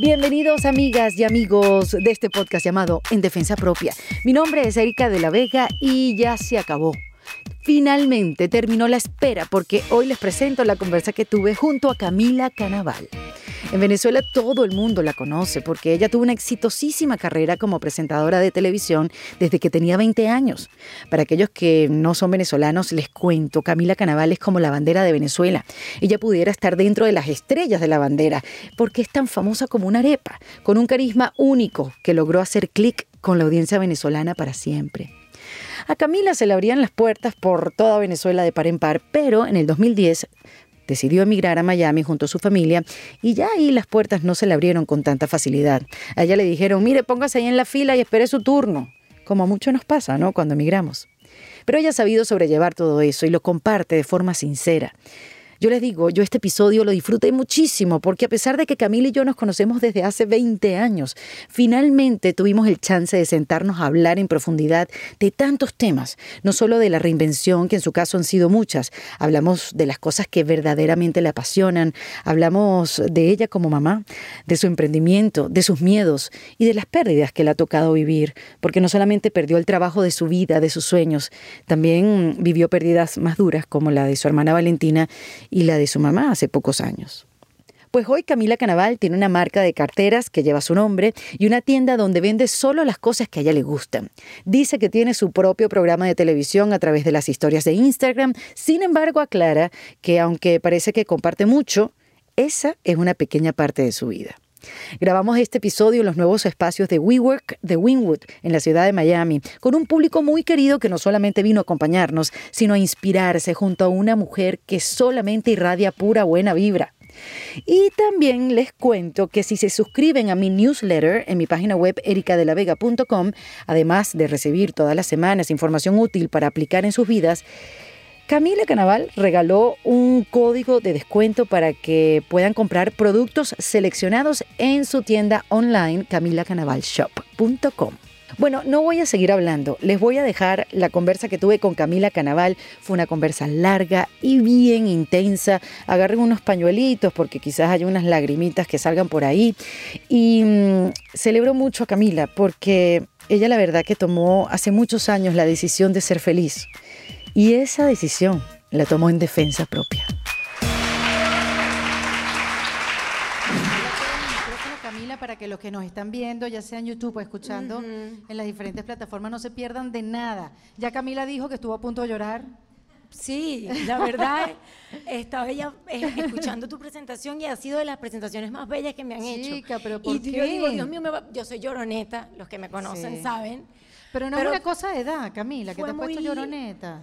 Bienvenidos amigas y amigos de este podcast llamado En Defensa Propia. Mi nombre es Erika de la Vega y ya se acabó. Finalmente terminó la espera porque hoy les presento la conversa que tuve junto a Camila Canaval. En Venezuela todo el mundo la conoce porque ella tuvo una exitosísima carrera como presentadora de televisión desde que tenía 20 años. Para aquellos que no son venezolanos, les cuento, Camila Canaval es como la bandera de Venezuela. Ella pudiera estar dentro de las estrellas de la bandera porque es tan famosa como una arepa, con un carisma único que logró hacer clic con la audiencia venezolana para siempre. A Camila se le abrían las puertas por toda Venezuela de par en par, pero en el 2010 decidió emigrar a Miami junto a su familia y ya ahí las puertas no se le abrieron con tanta facilidad. A ella le dijeron, mire, póngase ahí en la fila y espere su turno, como a mucho nos pasa, ¿no? Cuando emigramos. Pero ella ha sabido sobrellevar todo eso y lo comparte de forma sincera. Yo les digo, yo este episodio lo disfruté muchísimo porque a pesar de que Camila y yo nos conocemos desde hace 20 años, finalmente tuvimos el chance de sentarnos a hablar en profundidad de tantos temas, no solo de la reinvención, que en su caso han sido muchas, hablamos de las cosas que verdaderamente le apasionan, hablamos de ella como mamá, de su emprendimiento, de sus miedos y de las pérdidas que le ha tocado vivir, porque no solamente perdió el trabajo de su vida, de sus sueños, también vivió pérdidas más duras como la de su hermana Valentina y la de su mamá hace pocos años. Pues hoy Camila Canaval tiene una marca de carteras que lleva su nombre y una tienda donde vende solo las cosas que a ella le gustan. Dice que tiene su propio programa de televisión a través de las historias de Instagram, sin embargo aclara que aunque parece que comparte mucho, esa es una pequeña parte de su vida. Grabamos este episodio en los nuevos espacios de WeWork de Wynwood, en la ciudad de Miami, con un público muy querido que no solamente vino a acompañarnos, sino a inspirarse junto a una mujer que solamente irradia pura buena vibra. Y también les cuento que si se suscriben a mi newsletter en mi página web ericadelavega.com, además de recibir todas las semanas información útil para aplicar en sus vidas, Camila Canaval regaló un código de descuento para que puedan comprar productos seleccionados en su tienda online camilacanavalshop.com. Bueno, no voy a seguir hablando, les voy a dejar la conversa que tuve con Camila Canaval. Fue una conversa larga y bien intensa. Agarren unos pañuelitos porque quizás hay unas lagrimitas que salgan por ahí. Y mm, celebro mucho a Camila porque ella la verdad que tomó hace muchos años la decisión de ser feliz y esa decisión la tomó en defensa propia. Camila, para que los que nos están viendo, ya sea en YouTube o escuchando en las diferentes plataformas, no se pierdan de nada. Ya Camila dijo que estuvo a punto de llorar. Sí, la verdad, estaba ella eh, escuchando tu presentación y ha sido de las presentaciones más bellas que me han hecho. Chica, pero ¿por y qué? yo digo, Dios mío, yo soy lloroneta, los que me conocen Sí. saben. Pero no es una cosa de edad, Camila, que te has puesto muy- lloroneta.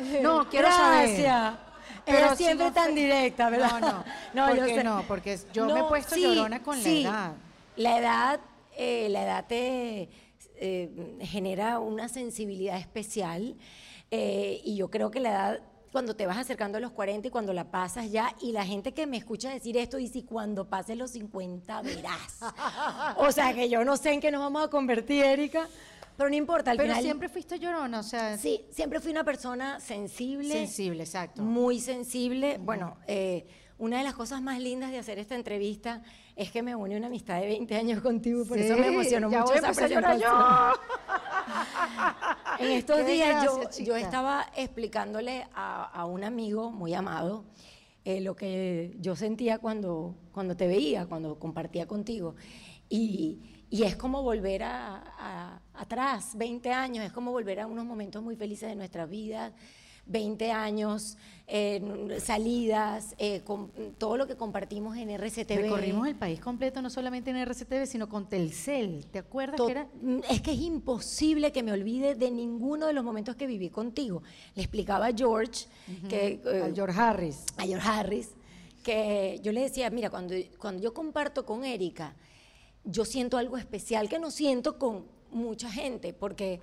No, quiero Gracias. saber. Pero Pero siempre si no tan directa, ¿verdad? No, no. no ¿Por yo sé. no? Porque yo me he puesto llorona con la edad. La edad, eh, la edad te eh, genera una sensibilidad especial eh, y yo creo que la edad cuando te vas acercando a los 40 y cuando la pasas ya, y la gente que me escucha decir esto dice, "Y cuando pases los 50 verás. o sea que yo no sé en qué nos vamos a convertir, Erika, pero no importa, al Pero final... siempre fuiste llorona, o sea, Sí, siempre fui una persona sensible. sensible, exacto. Muy sensible. Bueno, eh, una de las cosas más lindas de hacer esta entrevista es que me une una amistad de 20 años contigo, por eso me Sí, emocionó mucho voy esa presentación. En estos Qué días yo, yo estaba explicándole a, a un amigo muy amado eh, lo que yo sentía cuando, cuando te veía, cuando compartía contigo. Y, y es como volver a, a- atrás, 20 años, es como volver a unos momentos muy felices de nuestras vidas. 20 años, eh, salidas, eh, con todo lo que compartimos en RCTV. Recorrimos el país completo, no solamente en RCTV, sino con Telcel. ¿Te acuerdas To- que era? Es que es imposible que me olvide de ninguno de los momentos que viví contigo. Le explicaba a George, que, eh, a George Harris. a George Harris, que yo le decía, mira, cuando, cuando yo comparto con Erika, yo siento algo especial que no siento con mucha gente, porque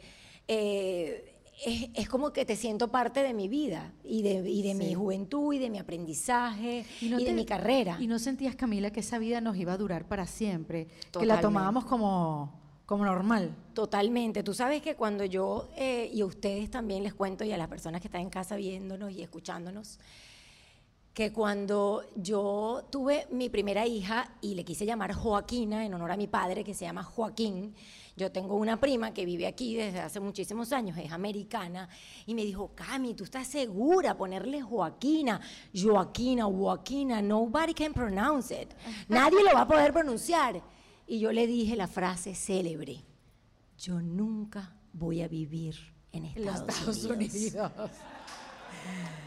eh, es, es como que te siento parte de mi vida y de, y de mi juventud y de mi aprendizaje y, no de te- mi carrera. Y no sentías, Camila, que esa vida nos iba a durar para siempre, que la tomábamos como, como normal. Totalmente. Tú sabes que cuando yo, eh, y a ustedes también les cuento, y a las personas que están en casa viéndonos y escuchándonos, que cuando yo tuve mi primera hija y le quise llamar Joaquina en honor a mi padre que se llama Joaquín, yo tengo una prima que vive aquí desde hace muchísimos años, es americana, y me dijo, Cami, ¿tú estás segura ponerle Joaquina? Joaquina, Joaquina, nobody can pronounce it. Nadie lo va a poder pronunciar. Y yo le dije la frase célebre, yo nunca voy a vivir en Estados, Unidos.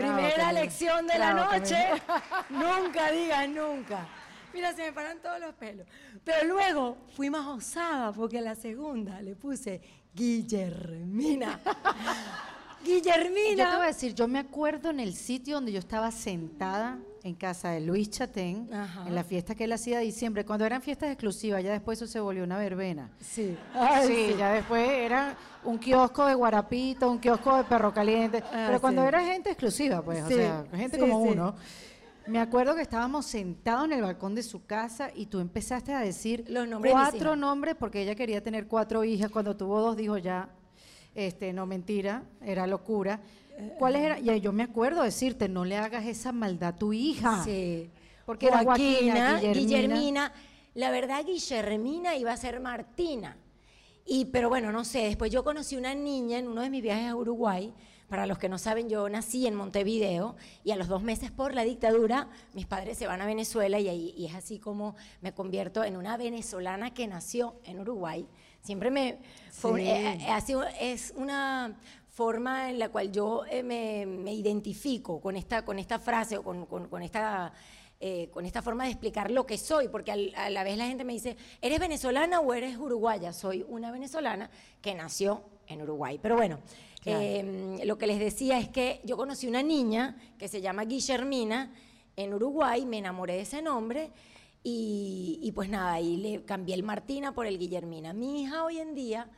Primera lección de la noche, nunca digas nunca. Mira, se me paran todos los pelos. Pero luego fui más osada porque la segunda le puse Guillermina. Guillermina. Yo te voy a decir, yo me acuerdo en el sitio donde yo estaba sentada en casa de Luis Chatén, en la fiesta que él hacía de diciembre, cuando eran fiestas exclusivas, ya después eso se volvió una verbena. Sí. sí, ya después era un kiosco de guarapito, un kiosco de perro caliente, Ah, pero cuando sí. era gente exclusiva, pues, Sí, o sea, gente sí, como uno. Me acuerdo que estábamos sentados en el balcón de su casa y tú empezaste a decir Los nombres cuatro nombres porque ella quería tener cuatro hijas. Cuando tuvo dos dijo ya, este, no mentira, era locura. ¿Cuáles eran? Y yo me acuerdo decirte, no le hagas esa maldad a tu hija. Sí. Porque era Joaquina, Guillermina. Guillermina. La verdad, Guillermina iba a ser Martina. Y, pero bueno, no sé, después yo conocí una niña en uno de mis viajes a Uruguay. Para los que no saben, yo nací en Montevideo y a los dos meses por la dictadura, mis padres se van a Venezuela y, ahí, y es así como me convierto en una venezolana que nació en Uruguay. Siempre me... fue un- Sí. eh, eh, ha sido- es una forma en la cual yo eh, me, me identifico con esta, con esta frase o con, con- con esta, eh, con esta forma de explicar lo que soy, porque al- a la vez la gente me dice, ¿eres venezolana o eres uruguaya? Soy una venezolana que nació en Uruguay. Pero bueno, Claro. eh, lo que les decía es que yo conocí una niña que se llama Guillermina en Uruguay, me enamoré de ese nombre. Y, y pues nada, ahí le cambié el Martina por el Guillermina. Mi hija hoy en día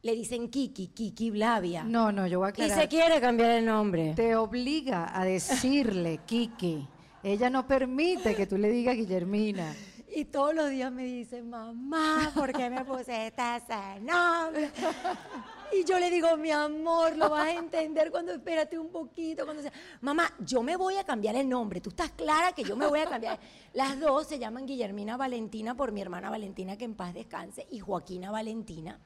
le dicen Kiki, Kiki Blavia. No, no, yo voy a y aclarar. se quiere cambiar el nombre. Te obliga a decirle, Kiki. Ella no permite que tú le digas Guillermina. Y todos los días me dice, mamá, ¿por qué me pusiste ese nombre? Y yo le digo, mi amor, lo vas a entender cuando espérate un poquito, cuando sea. Mamá, yo me voy a cambiar el nombre. Tú estás clara que yo me voy a cambiar. Las dos se llaman Guillermina Valentina por mi hermana Valentina, que en paz descanse, y Joaquina Valentina.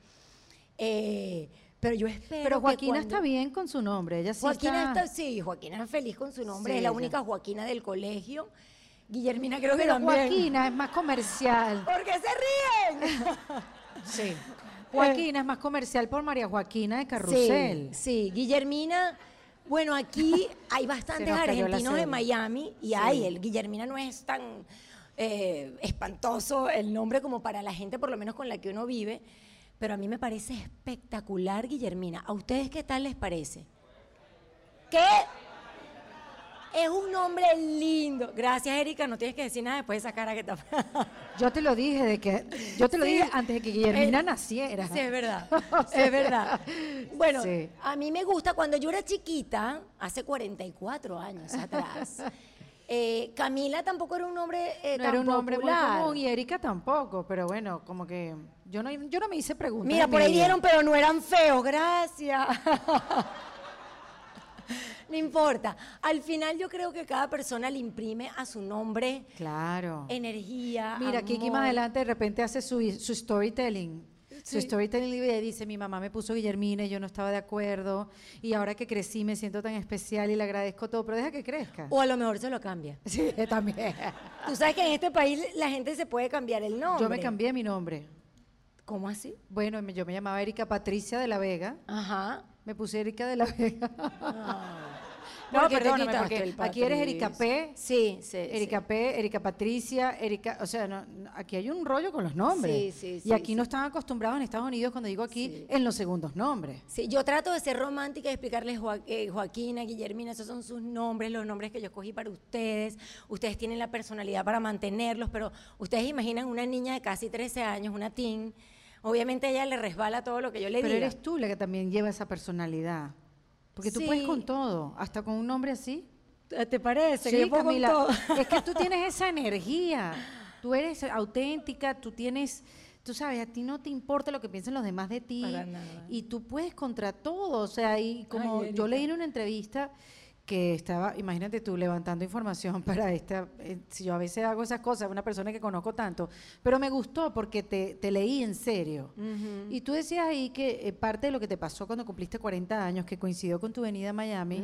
Eh, pero yo espero. Pero que Joaquina cuando- está bien con su nombre. Ella sí Joaquina está... está, sí, Joaquina es feliz con su nombre, Sí, es la ella. única Joaquina del colegio. Guillermina creo que Pero también. Joaquina es más comercial. ¿Por qué se ríen? Sí. Joaquina es más comercial por María Joaquina de Carrusel. Sí, sí, Guillermina. Bueno, aquí hay bastantes argentinos de. Miami y hay, el Guillermina no es tan eh, espantoso el nombre como para la gente, por lo menos con la que uno vive, pero a mí me parece espectacular Guillermina. ¿A ustedes qué tal les parece? ¿Qué? Es un nombre lindo. Gracias, Erika. No tienes que decir nada después de esa cara que está. Yo te lo dije de que yo te lo Sí. dije antes de que Guillermina Eh, naciera. Sí, es verdad. Es verdad. Bueno, sí. a mí me gusta cuando yo era chiquita, hace 44 años atrás. Eh, Camila tampoco era un nombre eh, No tan era un nombre muy común y Erika tampoco, pero bueno, como que yo no, yo no me hice preguntas. Mira, por ahí dieron, pero no eran feos, gracias. no importa. Al final yo creo que cada persona le imprime a su nombre Claro. energía. Mira, Kiki amor. más adelante de repente hace su, su storytelling. Su Sí. storytelling y dice, mi mamá me puso Guillermina y yo no estaba de acuerdo. Y ahora que crecí me siento tan especial y le agradezco todo, pero deja que crezca. O a lo mejor se lo cambia. Sí, también. Tú sabes que en este país la gente se puede cambiar el nombre. Yo me cambié mi nombre. ¿Cómo así? Bueno, yo me llamaba Erika Patricia de la Vega. Ajá. Me puse Erika de la Vega. ¿Por no, perdóname, porque aquí eres Erika? P. Sí, sí. Erika P, Erika Patricia, Erika, o sea, no- aquí hay un rollo con los nombres. Sí, sí, sí, y aquí sí. no están acostumbrados en Estados Unidos cuando digo aquí Sí. en los segundos nombres. Sí, yo trato de ser romántica y explicarles eh, Joaquina, Guillermina, esos son sus nombres, los nombres que yo escogí para ustedes. Ustedes tienen la personalidad para mantenerlos, pero ustedes imaginan una niña de casi 13 años, una teen, obviamente a ella le resbala todo lo que yo le Pero diga. eres tú la que también lleva esa personalidad. Porque tú Sí. puedes con todo, hasta con un nombre así. ¿Te parece? Sí, Camila, es que tú tienes esa energía. Tú eres auténtica, tú tienes, tú sabes, a ti no te importa lo que piensen los demás de ti. Para nada. Y tú puedes contra todo. O sea, y como Ay, yo leí en una entrevista que estaba, imagínate tú, levantando información para esta, eh, si yo a veces hago esas cosas, una persona que conozco tanto, pero me gustó porque te, te leí en serio. Y tú decías ahí que eh, parte de lo que te pasó cuando cumpliste 40 años, que coincidió con tu venida a Miami,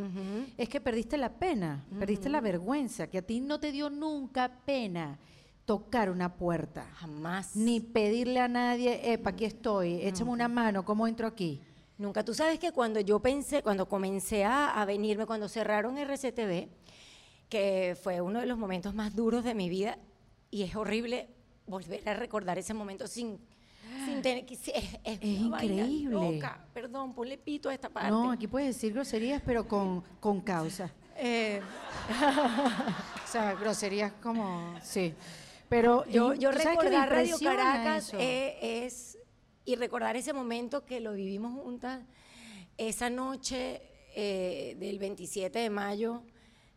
es que perdiste la pena, perdiste la vergüenza, que a ti no te dio nunca pena tocar una puerta. Jamás. Ni pedirle a nadie, epa, aquí estoy, échame una mano, ¿cómo entro aquí? Nunca. Tú sabes que cuando yo pensé, cuando comencé a, venirme, cuando cerraron RCTV, que fue uno de los momentos más duros de mi vida, y es horrible volver a recordar ese momento sin, sin tener que... Es, es, increíble. Perdón, ponle pito a esta parte. No, aquí puedes decir groserías, pero con, con causa. Eh. o sea, groserías como... Sí. Pero yo, yo recordar Radio Caracas es y recordar ese momento que lo vivimos juntas, esa noche eh, del 27 de mayo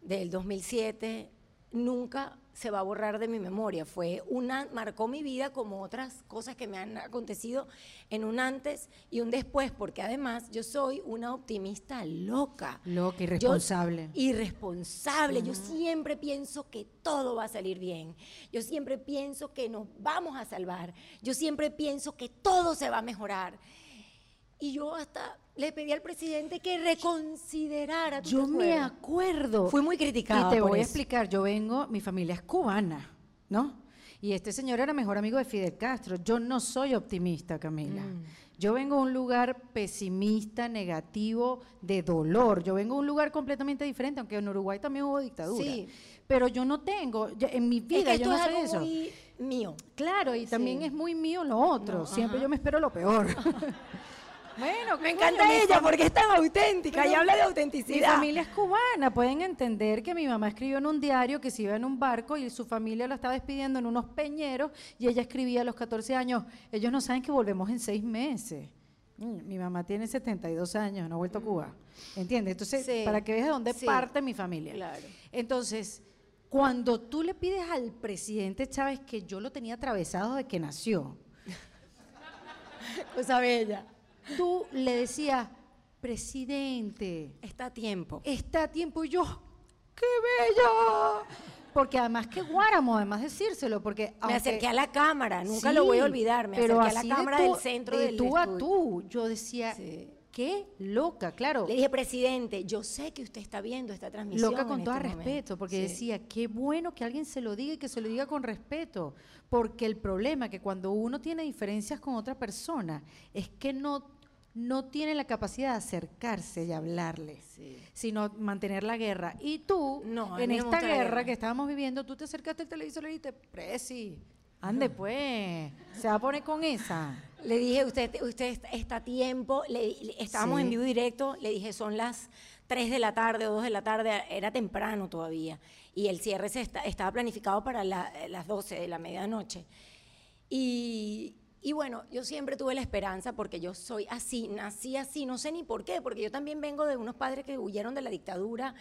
del 2007, nunca se va a borrar de mi memoria. Fue una, marcó mi vida como otras cosas que me han acontecido en un antes y un después, porque además yo soy una optimista loca. Loca, irresponsable. irresponsable. Yo siempre pienso que todo va a salir bien. Yo siempre pienso que nos vamos a salvar. Yo siempre pienso que todo se va a mejorar. Y yo hasta le pedí al presidente que reconsiderara. Yo me acuerdo. Fui muy criticada. Y te voy a explicar. Yo vengo, mi familia es cubana, ¿no? Y este señor era mejor amigo de Fidel Castro. Yo no soy optimista, Camila. Mm. Yo vengo a un lugar pesimista, negativo, de dolor. Yo vengo a un lugar completamente diferente, aunque en Uruguay también hubo dictadura. Sí. Pero yo no tengo, en mi vida yo no sé eso. Muy mío. Claro, y también es muy mío lo otro. Siempre yo me espero lo peor. Bueno, me encanta ella porque es tan auténtica y habla de autenticidad. Mi familia es cubana, pueden entender que mi mamá escribió en un diario que se iba en un barco y su familia la estaba despidiendo en unos peñeros y ella escribía a los 14 años, ellos no saben que volvemos en seis meses. Mm, mi mamá tiene 72 años, no ha vuelto a Cuba. ¿Entiendes? Entonces, para que veas de dónde parte mi familia. Claro. Entonces, cuando tú le pides al presidente Chávez que yo lo tenía atravesado de que nació, cosa bella tú le decías, presidente. Está a tiempo. Está a tiempo. Y yo, ¡qué bello! Porque además, qué guáramo, además decírselo, porque... me acerqué a la cámara, nunca lo voy a olvidar, me acerqué a la cámara del centro de tú a tú, yo decía... Qué loca, claro. Le dije, presidente, yo sé que usted está viendo esta transmisión. Loca con todo este respeto, porque decía, qué bueno que alguien se lo diga y que se lo diga con respeto. Porque el problema es que cuando uno tiene diferencias con otra persona, es que no no tiene la capacidad de acercarse y hablarle, sino mantener la guerra. Y tú, en esta guerra, que estábamos viviendo, tú te acercaste al televisor y le dijiste, Presi, ande pues, se va a poner con esa. Le dije, usted, usted está a tiempo, le, estábamos en vivo directo, le dije, son las 3 de la tarde o 2 de la tarde, era temprano todavía, y el cierre se estaba planificado para las 12 de la medianoche. Y, y bueno, yo siempre tuve la esperanza porque yo soy así, nací así, no sé ni por qué, porque yo también vengo de unos padres que huyeron de la dictadura,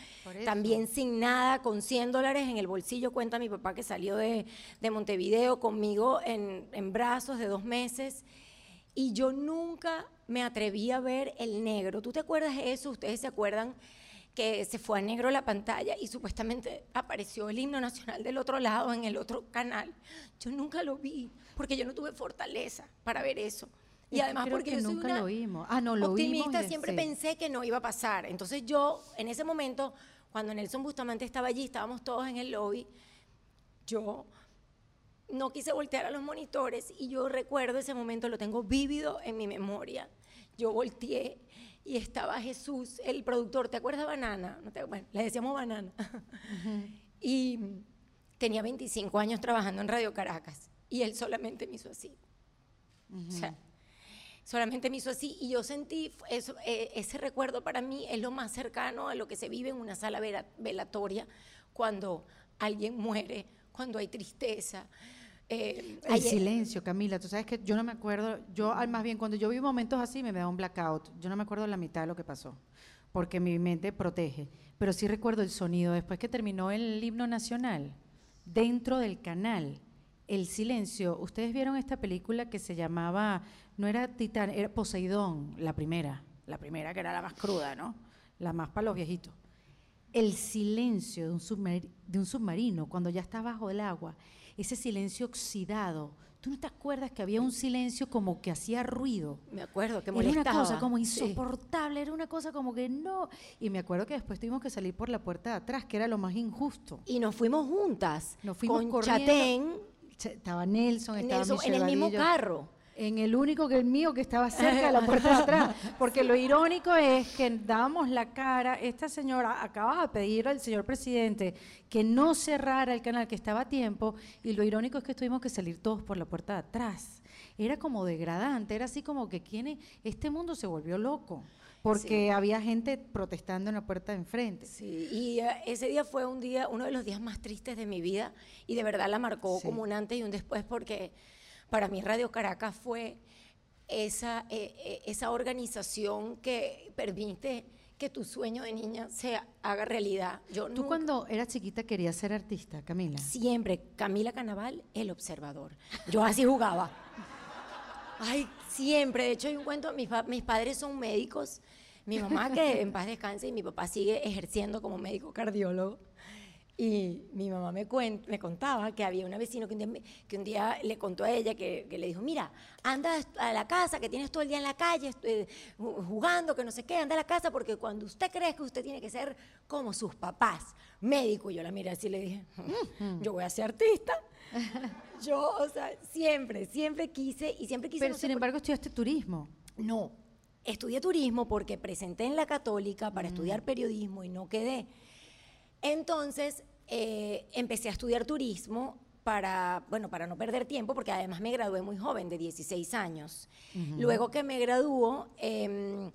también sin nada, con 100 dólares en el bolsillo, cuenta mi papá que salió de, Montevideo conmigo en, en brazos de dos meses. Y yo nunca me atreví a ver el negro. ¿Tú te acuerdas de eso? ¿Ustedes se acuerdan? Que se fue a negro la pantalla y supuestamente apareció el himno nacional del otro lado, en el otro canal. Yo nunca lo vi, porque yo no tuve fortaleza para ver eso. Y además porque yo soy nunca lo vimos. Ah, no, lo optimista, siempre pensé que no iba a pasar. Entonces yo, en ese momento, cuando Nelson Bustamante estaba allí, estábamos todos en el lobby, yo no quise voltear a los monitores y yo recuerdo ese momento, lo tengo vívido en mi memoria. Yo volteé y estaba Jesús, el productor, ¿te acuerdas de Banana? bueno, le decíamos Banana. Y tenía 25 años trabajando en Radio Caracas y él solamente me hizo así. O sea, solamente me hizo así y yo sentí, eso, eh, ese recuerdo para mí es lo más cercano a lo que se vive en una sala velatoria cuando alguien muere, cuando hay tristeza, eh, el silencio, Camila, tú sabes que yo no me acuerdo, yo más bien cuando yo vi momentos así me da un blackout, yo no me acuerdo la mitad de lo que pasó, porque mi mente protege, pero sí recuerdo el sonido después que terminó el himno nacional, dentro del canal, el silencio, ustedes vieron esta película que se llamaba, no era Titán, era Poseidón, la primera, la primera que era la más cruda, ¿no? La más para los viejitos. El silencio de un, de un submarino cuando ya está bajo el agua, ese silencio oxidado. ¿Tú no te acuerdas que había un silencio como que hacía ruido? Me acuerdo que molestaba. Era una cosa como insoportable, era una cosa como que no. Y me acuerdo que después tuvimos que salir por la puerta de atrás, que era lo más injusto. Y nos fuimos juntas. Nos fuimos con Chatén. Estaba Nelson, estaba Nelson, en el mismo carro en el único que el mío que estaba cerca de la puerta de atrás. Porque lo irónico es que damos la cara, esta señora acaba de pedir al señor presidente que no cerrara el canal, que estaba a tiempo, y lo irónico es que tuvimos que salir todos por la puerta de atrás. Era como degradante, era así como que ¿quién este mundo se volvió loco porque había gente protestando en la puerta de enfrente. Sí, y eh, ese día fue un día, uno de los días más tristes de mi vida y de verdad la marcó como un antes y un después porque para mí Radio Caracas fue esa, eh, eh, esa organización que permite que tu sueño de niña se haga realidad. Yo ¿Tú cuando eras chiquita querías ser artista, Camila? Siempre. Camila Canaval, el observador. Yo así jugaba. Ay, siempre. De hecho, hay un cuento, mis, mis padres son médicos. Mi mamá, que en paz descanse, y mi papá sigue ejerciendo como médico cardiólogo. Y mi mamá me, me contaba que había una vecina que un día, que un día le contó a ella que, le dijo, mira, anda a la casa, que tienes todo el día en la calle eh, jugando, que no sé qué, anda a la casa porque cuando usted cree que usted tiene que ser como sus papás, médico, y yo la miré así y le dije, mm, yo voy a ser artista. yo, o sea, siempre, siempre quise y siempre quise... Pero sin embargo estudiaste turismo. No, estudié turismo porque presenté en la católica para mm. estudiar periodismo y no quedé. Entonces, eh, empecé a estudiar turismo para, bueno, para no perder tiempo, porque además me gradué muy joven, de 16 años. Luego que me graduó, eh,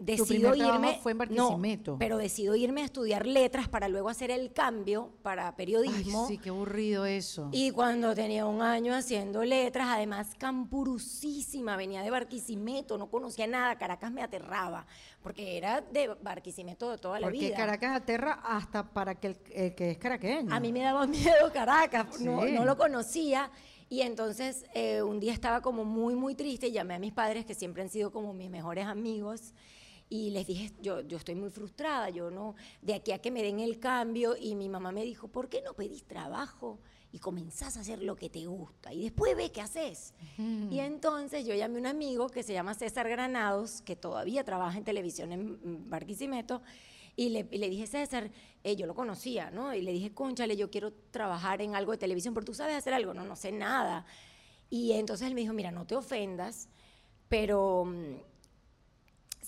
decido irme. fue en Barquisimeto. No, pero decido irme a estudiar letras para luego hacer el cambio para periodismo. sí, qué aburrido eso. Y cuando tenía un año haciendo letras, además campurusísima, venía de Barquisimeto, no conocía nada, Caracas me aterraba, porque era de Barquisimeto de toda la vida. Porque Caracas aterra hasta para que el, que es caraqueño. A mí me daba miedo Caracas, no, no lo conocía. Y entonces eh, un día estaba como muy, muy triste, llamé a mis padres, que siempre han sido como mis mejores amigos, y les dije, yo, yo estoy muy frustrada, yo no, de aquí a que me den el cambio, y mi mamá me dijo, ¿por qué no pedís trabajo y comenzás a hacer lo que te gusta? Y después ve qué haces. Y entonces yo llamé a un amigo que se llama César Granados, que todavía trabaja en televisión en Barquisimeto, y le, dije, César, eh, yo lo conocía, ¿no? Y le dije, conchale, yo quiero trabajar en algo de televisión, pero tú sabes hacer algo, no, no sé nada. Y entonces él me dijo, mira, no te ofendas, pero mm,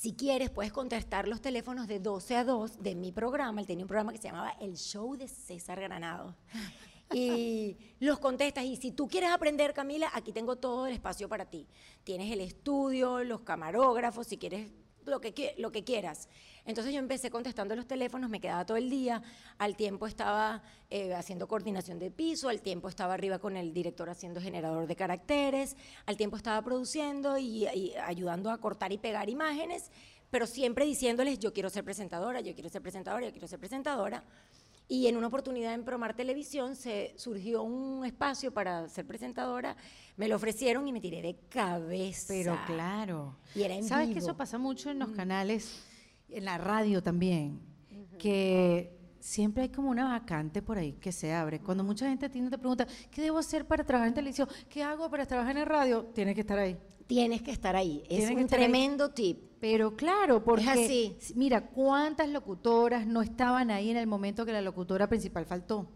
si quieres, puedes contestar los teléfonos de 12 a 2 de mi programa. Él tenía un programa que se llamaba El Show de César Granado. Y los contestas. Y si tú quieres aprender, Camila, aquí tengo todo el espacio para ti. Tienes el estudio, los camarógrafos, si quieres lo que, lo que quieras. Entonces yo empecé contestando los teléfonos, me quedaba todo el día, al tiempo estaba eh, haciendo coordinación de piso, al tiempo estaba arriba con el director haciendo generador de caracteres, al tiempo estaba produciendo y, ayudando a cortar y pegar imágenes, pero siempre diciéndoles yo quiero ser presentadora, yo quiero ser presentadora, yo quiero ser presentadora. Y en una oportunidad en Promar Televisión se surgió un espacio para ser presentadora, me lo ofrecieron y me tiré de cabeza. Pero claro. Y era en ¿Sabes que eso pasa mucho en los canales, en la radio también? Que siempre hay como una vacante por ahí que se abre. Cuando mucha gente te pregunta, ¿qué debo hacer para trabajar en televisión? ¿Qué hago para trabajar en el radio? Tienes que estar ahí. Tienes que estar ahí. Es un tremendo tip. Pero claro, porque así. mira, ¿cuántas locutoras no estaban ahí en el momento que la locutora principal faltó?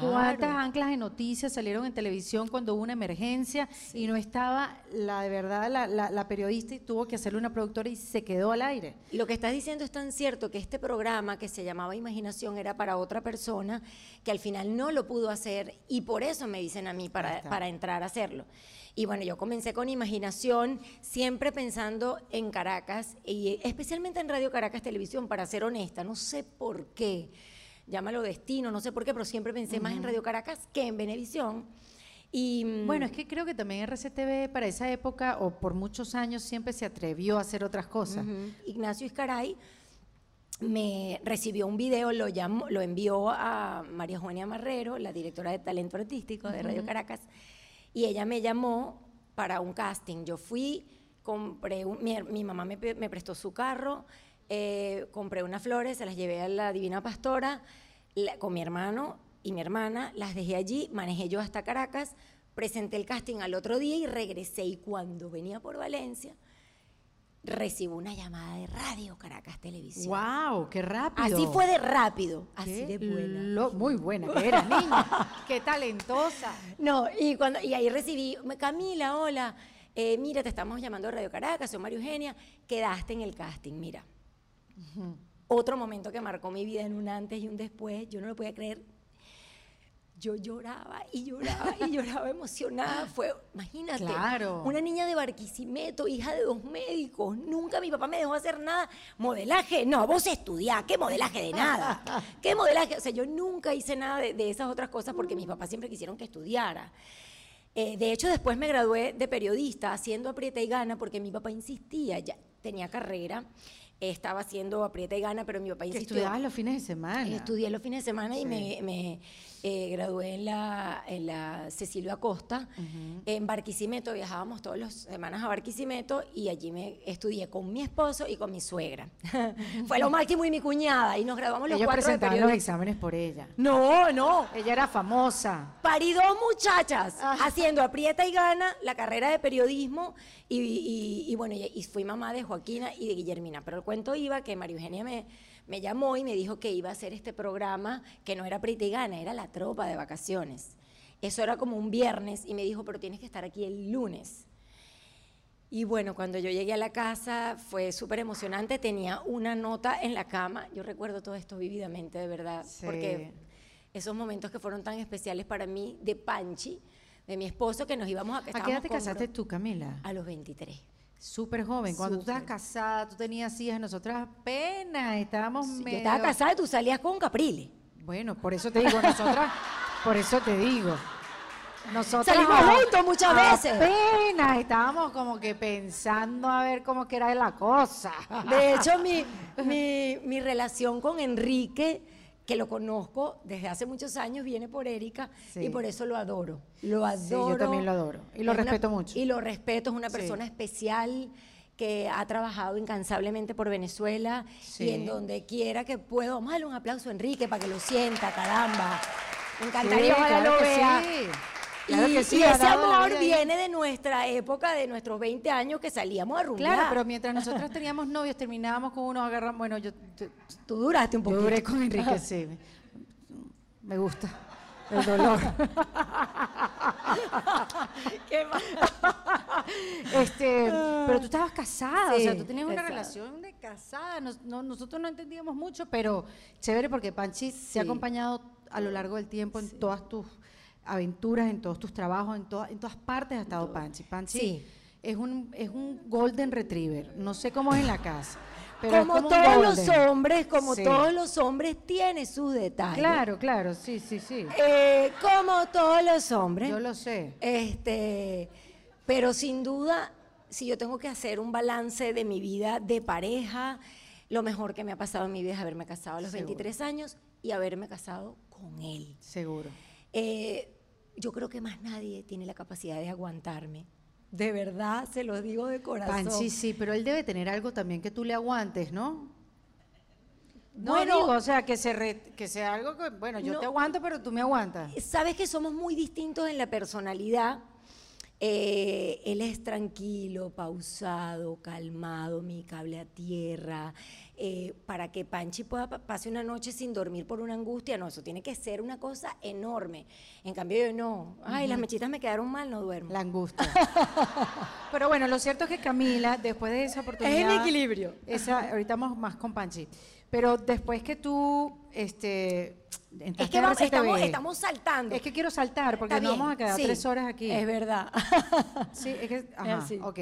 ¿Cuántas anclas de noticias salieron en televisión cuando hubo una emergencia y no estaba la de verdad la, periodista y tuvo que hacerle una productora y se quedó al aire? Lo que estás diciendo es tan cierto que este programa que se llamaba Imaginación era para otra persona que al final no lo pudo hacer y por eso me dicen a mí para, para entrar a hacerlo. Y bueno, yo comencé con Imaginación, siempre pensando en Caracas y especialmente en Radio Caracas Televisión, para ser honesta, no sé por qué llámalo destino, no sé por qué, pero siempre pensé más en Radio Caracas que en Venevisión. Y, mm, bueno, es que creo que también RCTV para esa época o por muchos años siempre se atrevió a hacer otras cosas. Ignacio Iscaray me recibió un video, lo, llamó, lo envió a María Juania Marrero, la directora de talento artístico de Radio Caracas, y ella me llamó para un casting. Yo fui, compré, mi, mamá me, prestó su carro, eh, compré unas flores, se las llevé a la Divina Pastora con mi hermano y mi hermana, las dejé allí, manejé yo hasta Caracas, presenté el casting al otro día y regresé. Y cuando venía por Valencia, recibo una llamada de Radio Caracas Televisión. ¡Wow! ¡Qué rápido! Así fue de rápido, así de buena. lo- muy buena que eras, niña. ¡Qué talentosa! No, y, cuando, y ahí recibí, Camila, hola, eh, mira, te estamos llamando de Radio Caracas, soy María Eugenia, quedaste en el casting, mira. Otro momento que marcó mi vida en un antes y un después, yo no lo podía creer. Yo lloraba y lloraba y lloraba emocionada. Fue, imagínate, Claro. una niña de Barquisimeto, hija de dos médicos. Nunca mi papá me dejó hacer nada. Modelaje, no, vos estudiá, ¿qué modelaje de nada? ¿Qué modelaje? O sea, yo nunca hice nada de, de esas otras cosas porque mis papás siempre quisieron que estudiara. Eh, de hecho, después me gradué de periodista haciendo aprieta y gana porque mi papá insistía, ya tenía carrera, eh, estaba haciendo aprieta y gana, pero mi papá Que insistió. estudiabas los fines de semana. Estudié los fines de semana y me, eh, gradué en la, en la Cecilio Acosta. En Barquisimeto viajábamos todas las semanas a Barquisimeto y allí me estudié con mi esposo y con mi suegra. Fue lo máximo y mi cuñada y nos graduamos los Ellos cuatro de presentaban los periodismo. exámenes por ella. No, no. Ella era famosa. Parí dos muchachas Ah. haciendo aprieta y gana la carrera de periodismo y, y- y bueno, y, y fui mamá de Joaquina y de Guillermina. Pero el cuento iba que María Eugenia me, me llamó y me dijo que iba a hacer este programa que no era aprieta y gana, era la tropa de vacaciones. Eso era como un viernes y me dijo, pero tienes que estar aquí el lunes. Y bueno, cuando yo llegué a la casa fue súper emocionante. Tenía una nota en la cama. Yo recuerdo todo esto vívidamente, de verdad. Sí. Porque esos momentos que fueron tan especiales para mí, de Panchi, de mi esposo, que nos íbamos a... ¿A qué edad te casaste tú, Camila? A los 23. Súper joven. Cuando tú estabas casada, tú tenías hijas, nosotras apenas estábamos Yo medio... estaba casada y tú salías con Caprile. Bueno, por eso te digo, nosotras, por eso te digo. Nosotras Salimos juntos muchas veces. Apenas estábamos como que pensando a ver cómo que era la cosa. De hecho, mi, mi, mi relación con Enrique, que lo conozco desde hace muchos años, viene por Erika Sí. y por eso lo adoro. Lo yo adoro. también lo adoro. Y lo una- respeto mucho. Y lo respeto, es una Sí. persona especial que ha trabajado incansablemente por Venezuela Sí. y en donde quiera que pueda. Vamos a darle un aplauso a Enrique para que lo sienta, caramba. Me encantaría Sí, ojalá claro lo que vea. Claro y, que sí, y ese amor viene de nuestra época, de nuestros 20 años que salíamos a rumbear. Claro, pero mientras nosotros teníamos novios, terminábamos con unos agarramos. Bueno, yo, Tú duraste un yo poquito. duré con Enrique, sí. Me gusta el dolor. Qué mal. Este, pero tú estabas casada, o sea, tú tenías una relación de casada. Nos- no- nosotros no entendíamos mucho, pero chévere porque Panchi te ha acompañado a lo largo del tiempo en todas tus aventuras, en todos tus trabajos, en, todas en todas partes ha estado Panchi. Panchi Sí. es, un, es un golden retriever. No sé cómo es en la casa, pero como todos los hombres, como Sí. todos los hombres, tiene sus detalles. Claro, claro, sí, sí, sí. Eh, como todos los hombres. Yo lo sé. Este, pero sin duda, si yo tengo que hacer un balance de mi vida de pareja, lo mejor que me ha pasado en mi vida es haberme casado a los Seguro. 23 años y haberme casado con él. Seguro. Eh, yo creo que más nadie tiene la capacidad de aguantarme. De verdad, se lo digo de corazón. Panchi sí, pero él debe tener algo también que tú le aguantes, ¿no? No Bueno, digo, o sea, que, se re- que sea algo que, bueno, yo No. te aguanto, pero tú me aguantas. Sabes que somos muy distintos en la personalidad. Eh, él es tranquilo, pausado, calmado, mi cable a tierra. Eh, para que Panchi pueda pa- pase una noche sin dormir por una angustia, no, eso tiene que ser una cosa enorme. En cambio, yo no. Ay, las mechitas me quedaron mal, no duermo. La angustia. pero bueno, lo cierto es que Camila, después de esa oportunidad... el equilibrio. Esa, ahorita vamos más con Panchi. Pero después que tú, este... Es que vamos- estamos, estamos saltando. Es que quiero saltar, porque Está no bien, vamos a quedar sí, tres horas aquí. Es verdad. Sí, es que, ajá, ok.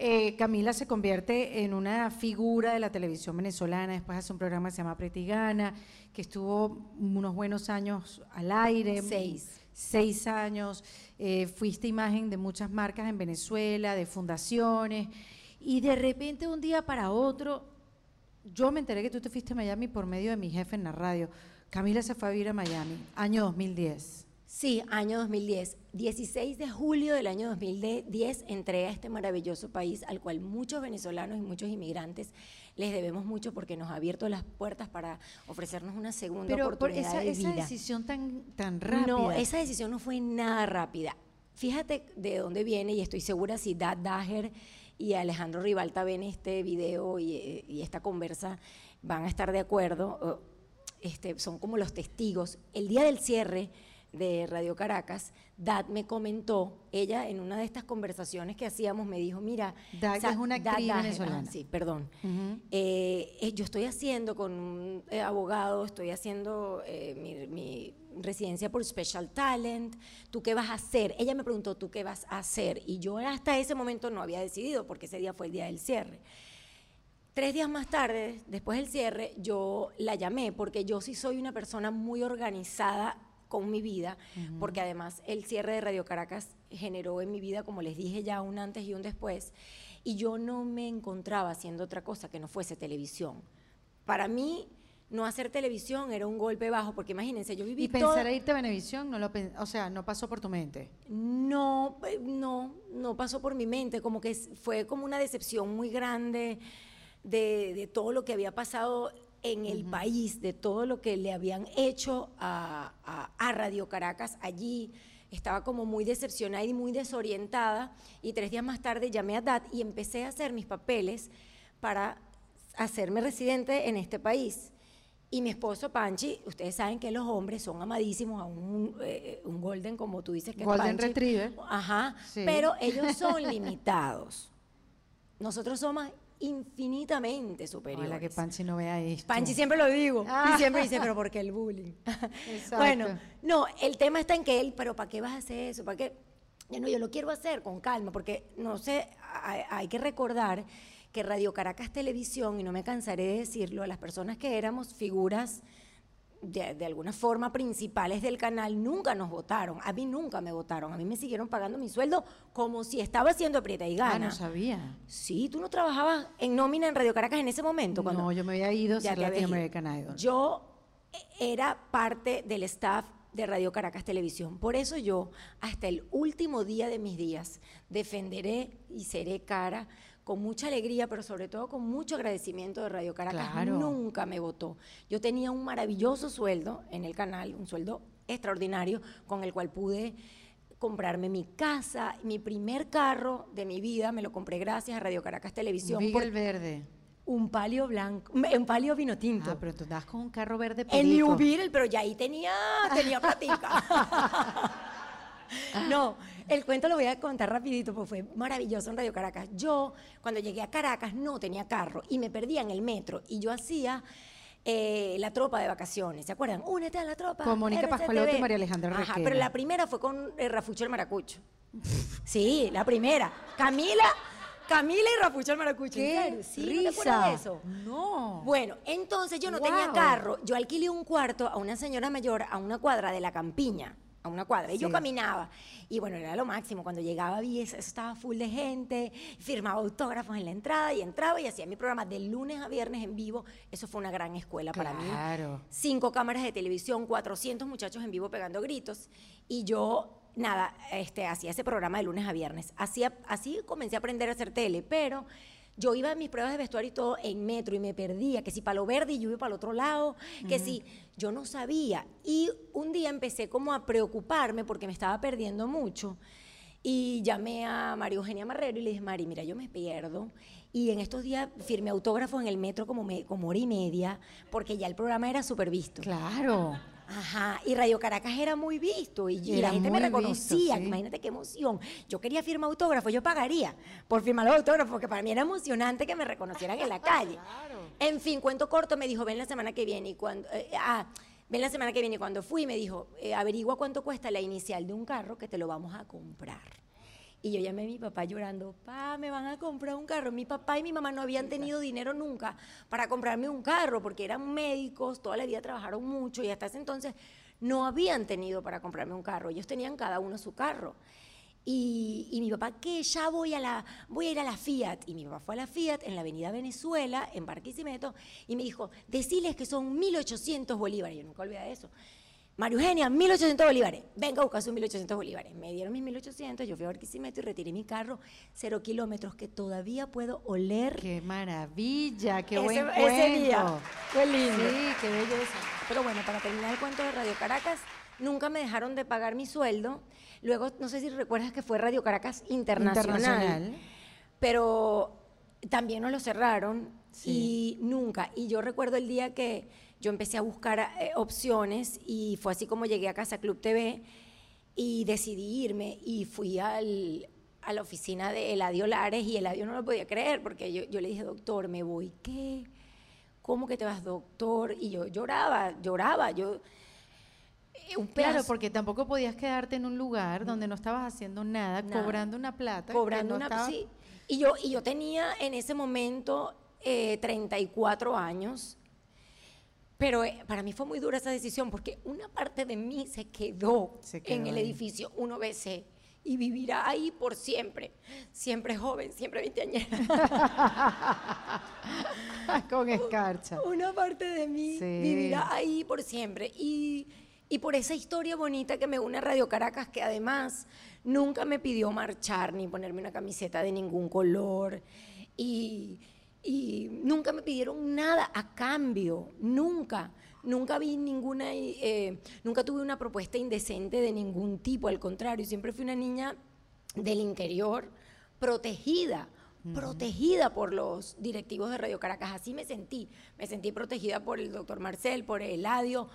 Eh, Camila se convierte en una figura de la televisión venezolana, después hace un programa que se llama Pretigana, que estuvo unos buenos años al aire. Seis. Seis años. Eh, fuiste imagen de muchas marcas en Venezuela, de fundaciones, y de repente un día para otro, yo me enteré que tú te fuiste a Miami por medio de mi jefe en la radio. Camila se fue a vivir a Miami, año 2010. Sí, año 2010. 16 de julio del año 2010 entré a este maravilloso país al cual muchos venezolanos y muchos inmigrantes les debemos mucho porque nos ha abierto las puertas para ofrecernos una segunda Pero por oportunidad esa, de esa vida. decisión tan, tan rápida. No, esa decisión no fue nada rápida. Fíjate de dónde viene y estoy segura si Dad Dager y Alejandro Rivalta ven este video y, eh, y esta conversa van a estar de acuerdo. Este, son como los testigos. El día del cierre de Radio Caracas, Dad me comentó, ella en una de estas conversaciones que hacíamos me dijo, mira, Dad es una Dad actriz venezolana. ah, sí, perdón. Eh, eh, yo estoy haciendo con un eh, abogado, estoy haciendo eh, mi, mi residencia por Special Talent. ¿Tú qué vas a hacer? Ella me preguntó, ¿tú qué vas a hacer? Y yo hasta ese momento no había decidido porque ese día fue el día del cierre. Tres días más tarde, después del cierre, yo la llamé porque yo sí soy una persona muy organizada con mi vida, porque además el cierre de Radio Caracas generó en mi vida, como les dije ya, un antes y un después, y yo no me encontraba haciendo otra cosa que no fuese televisión. Para mí, no hacer televisión era un golpe bajo, porque imagínense, yo viví Y toda- pensar a irte a Venevisión, no lo o sea, no pasó por tu mente. no, eh, no, no pasó por mi mente, como que fue como una decepción muy grande de, de todo lo que había pasado en el país, de todo lo que le habían hecho a, a- a Radio Caracas allí. Estaba como muy decepcionada y muy desorientada y tres días más tarde llamé a DAT y empecé a hacer mis papeles para hacerme residente en este país. Y mi esposo Panchi, ustedes saben que los hombres son amadísimos a un, eh, un golden, como tú dices que es Golden. Retriever. Ajá, Sí. pero ellos son limitados. Nosotros somos infinitamente superiores. Ojalá que Panchi no vea esto. Panchi siempre lo digo. Ah. Y siempre dice, pero ¿por qué el bullying? Exacto. bueno, no, el tema está en que él, pero ¿para qué vas a hacer eso? ¿Para qué? Ya no, yo lo quiero hacer con calma, porque no sé, hay, hay que recordar que Radio Caracas Televisión, y no me cansaré de decirlo, a las personas que éramos figuras de, de alguna forma principales del canal nunca nos votaron. A mí nunca me votaron. A mí me siguieron pagando mi sueldo como si estaba haciendo aprieta y Ah, gana. no sabía. Sí, tú no trabajabas en nómina en Radio Caracas en ese momento. Cuando No, yo me había ido a Ya ser te habías Latin ido. American Idol. Yo eh, era parte del staff de Radio Caracas Televisión. Por eso yo, hasta el último día de mis días, defenderé y seré cara con mucha alegría, pero sobre todo con mucho agradecimiento de Radio Caracas. Claro. Nunca me votó. Yo tenía un maravilloso sueldo en el canal, un sueldo extraordinario con el cual pude comprarme mi casa, mi primer carro de mi vida, me lo compré gracias a Radio Caracas Televisión. Un por verde. un palio blanco, un palio vino tinto. Ah, pero tú andabas con un carro verde En. New Beetle, pero ya ahí tenía, tenía platica. no, el cuento lo voy a contar rapidito porque fue maravilloso en Radio Caracas. Yo, cuando llegué a Caracas, no tenía carro y me perdía en el metro y yo hacía eh, la tropa de vacaciones, ¿se acuerdan? Únete a la tropa. Con Mónica RCTV. Pascualoto y María Alejandra Ajá, pero la primera fue con eh, Rafucho el Maracucho. Sí, la primera. Camila, Camila y Rafucho el Maracucho. ¿En ¡Qué? ¿Sí? ¿No te risa! acuerdas de eso? No. Bueno, entonces yo no Wow. tenía carro. Yo alquilé un cuarto a una señora mayor a una cuadra de la campiña. A una cuadra. Y yo caminaba. Y bueno, era lo máximo. Cuando llegaba vi eso, eso estaba full de gente. Firmaba autógrafos en la entrada y entraba y hacía mi programa de lunes a viernes en vivo. Eso fue una gran escuela para mí. Claro. Cinco cámaras de televisión, 400 muchachos en vivo pegando gritos. Y yo, nada, este, hacía ese programa de lunes a viernes. Hacía, así comencé a aprender a hacer tele, pero yo iba a mis pruebas de vestuario y todo en metro y me perdía, que si para lo verde y yo iba para el otro lado, que si yo no sabía. Y un día empecé como a preocuparme porque me estaba perdiendo mucho. Y llamé a María Eugenia Marrero y le dije, Mari, mira, yo me pierdo. Y en estos días firmé autógrafos en el metro como, me- como hora y media, porque ya el programa era súper visto. Claro. Ajá, y Radio Caracas era muy visto y, la gente me reconocía. visto, sí. Imagínate qué emoción. Yo quería firmar autógrafos, yo pagaría por firmar los autógrafos, porque para mí era emocionante que me reconocieran en la calle. En fin, cuento corto, me dijo, ven la semana que viene. Y cuando, eh, ah, ven la semana que viene. Y cuando fui, me dijo, eh, averigua cuánto cuesta la inicial de un carro que te lo vamos a comprar. Y yo llamé a mi papá llorando, pa, me van a comprar un carro. Mi papá y mi mamá no habían tenido dinero nunca para comprarme un carro, porque eran médicos, toda la vida trabajaron mucho y hasta ese entonces no habían tenido para comprarme un carro. Ellos tenían cada uno su carro. Y, y mi papá, que ya voy a, la, voy a ir a la Fiat. Y mi papá fue a la Fiat en la avenida Venezuela, en Barquisimeto, y me dijo, deciles que son 1.800 bolívares. Yo nunca olvidé eso. María Eugenia, 1800 bolívares. Venga a buscar sus 1800 bolívares. Me dieron mis 1800, yo fui a Barquisimeto y retiré mi carro, cero kilómetros, que todavía puedo oler. ¡Qué maravilla! ¡Qué ese, buen ese cuento! día. Fue lindo. Sí, qué belleza. Pero bueno, para terminar el cuento de Radio Caracas, nunca me dejaron de pagar mi sueldo. Luego, no sé si recuerdas que fue Radio Caracas Internacional. Internacional. Pero también nos lo cerraron y nunca. Y yo recuerdo el día que yo empecé a buscar eh, opciones y fue así como llegué a Casa Club TV y decidí irme y fui al, a la oficina de Eladio Lares y Eladio no lo podía creer porque yo, yo le dije, doctor, me voy, ¿qué? ¿Cómo que te vas, doctor? Y yo lloraba, lloraba, yo... eh, Un Claro, porque tampoco podías quedarte en un lugar donde no estabas haciendo nada, Nada. cobrando una plata. cobrando no una estaba- sí. y yo y yo tenía en ese momento eh, 34 años pero eh, para mí fue muy dura esa decisión porque una parte de mí se quedó, Se quedó en el ahí. edificio 1BC y vivirá ahí por siempre siempre joven siempre veinteañera Con escarcha. una parte de mí Sí. vivirá ahí por siempre. Y, y por esa historia bonita que me une a Radio Caracas, que además nunca me pidió marchar ni ponerme una camiseta de ningún color. Y, y nunca me pidieron nada a cambio, nunca. Nunca vi ninguna, eh, nunca tuve una propuesta indecente de ningún tipo, al contrario, siempre fui una niña del interior protegida, protegida por los directivos de Radio Caracas. Así me sentí. Me sentí protegida por el doctor Marcel, por Eladio,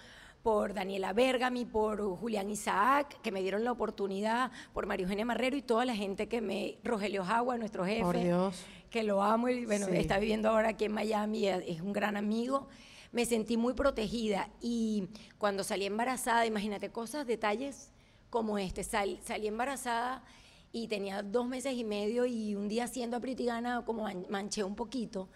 por Daniela Bergami, por Julián Isaac, que me dieron la oportunidad, por María Eugenia Marrero y toda la gente que me... Rogelio Jagua, nuestro jefe. Por Dios. Que lo amo y bueno, Sí. está viviendo ahora aquí en Miami, es un gran amigo. Me sentí muy protegida y cuando salí embarazada, imagínate cosas, detalles como este, sal- salí embarazada y tenía dos meses y medio y un día siendo apritigana como man- manché un poquito.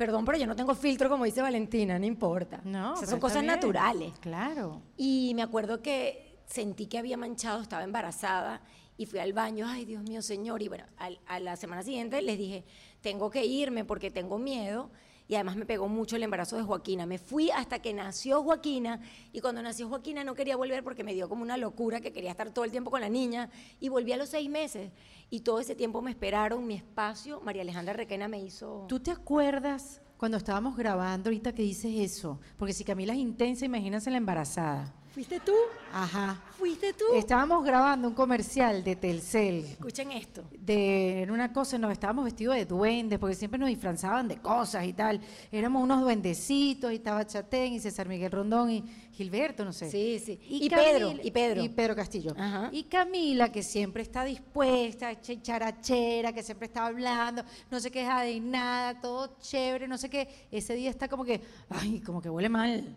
Perdón, pero yo no tengo filtro como dice Valentina, no importa. No, Esas pero son cosas bien. naturales. Claro. Y me acuerdo que sentí que había manchado, estaba embarazada y fui al baño, ay Dios mío, señor. Y bueno, al- a la semana siguiente les dije, tengo que irme porque tengo miedo. Y además me pegó mucho el embarazo de Joaquina. Me fui hasta que nació Joaquina y cuando nació Joaquina no quería volver porque me dio como una locura que quería estar todo el tiempo con la niña y volví a los seis meses. Y todo ese tiempo me esperaron, mi espacio. María Alejandra Requena me hizo... ¿Tú te acuerdas cuando estábamos grabando ahorita que dices eso? Porque si Camila es intensa, imagínate la embarazada. ¿Fuiste tú? Ajá. ¿Fuiste tú? Estábamos grabando un comercial de Telcel. Escuchen esto. de era una cosa, nos estábamos vestidos de duendes, porque siempre nos disfrazaban de cosas y tal. Éramos unos duendecitos, y estaba Chatén, y César Miguel Rondón, y Gilberto, no sé. Sí, sí. Y Pedro, Camila- y Pedro. Y Pedro Castillo. Ajá. Y Camila, que siempre está dispuesta, ch- charachera, que siempre está hablando, no se queja de nada, todo chévere, no sé qué. Ese día está como que, ay, como que huele mal.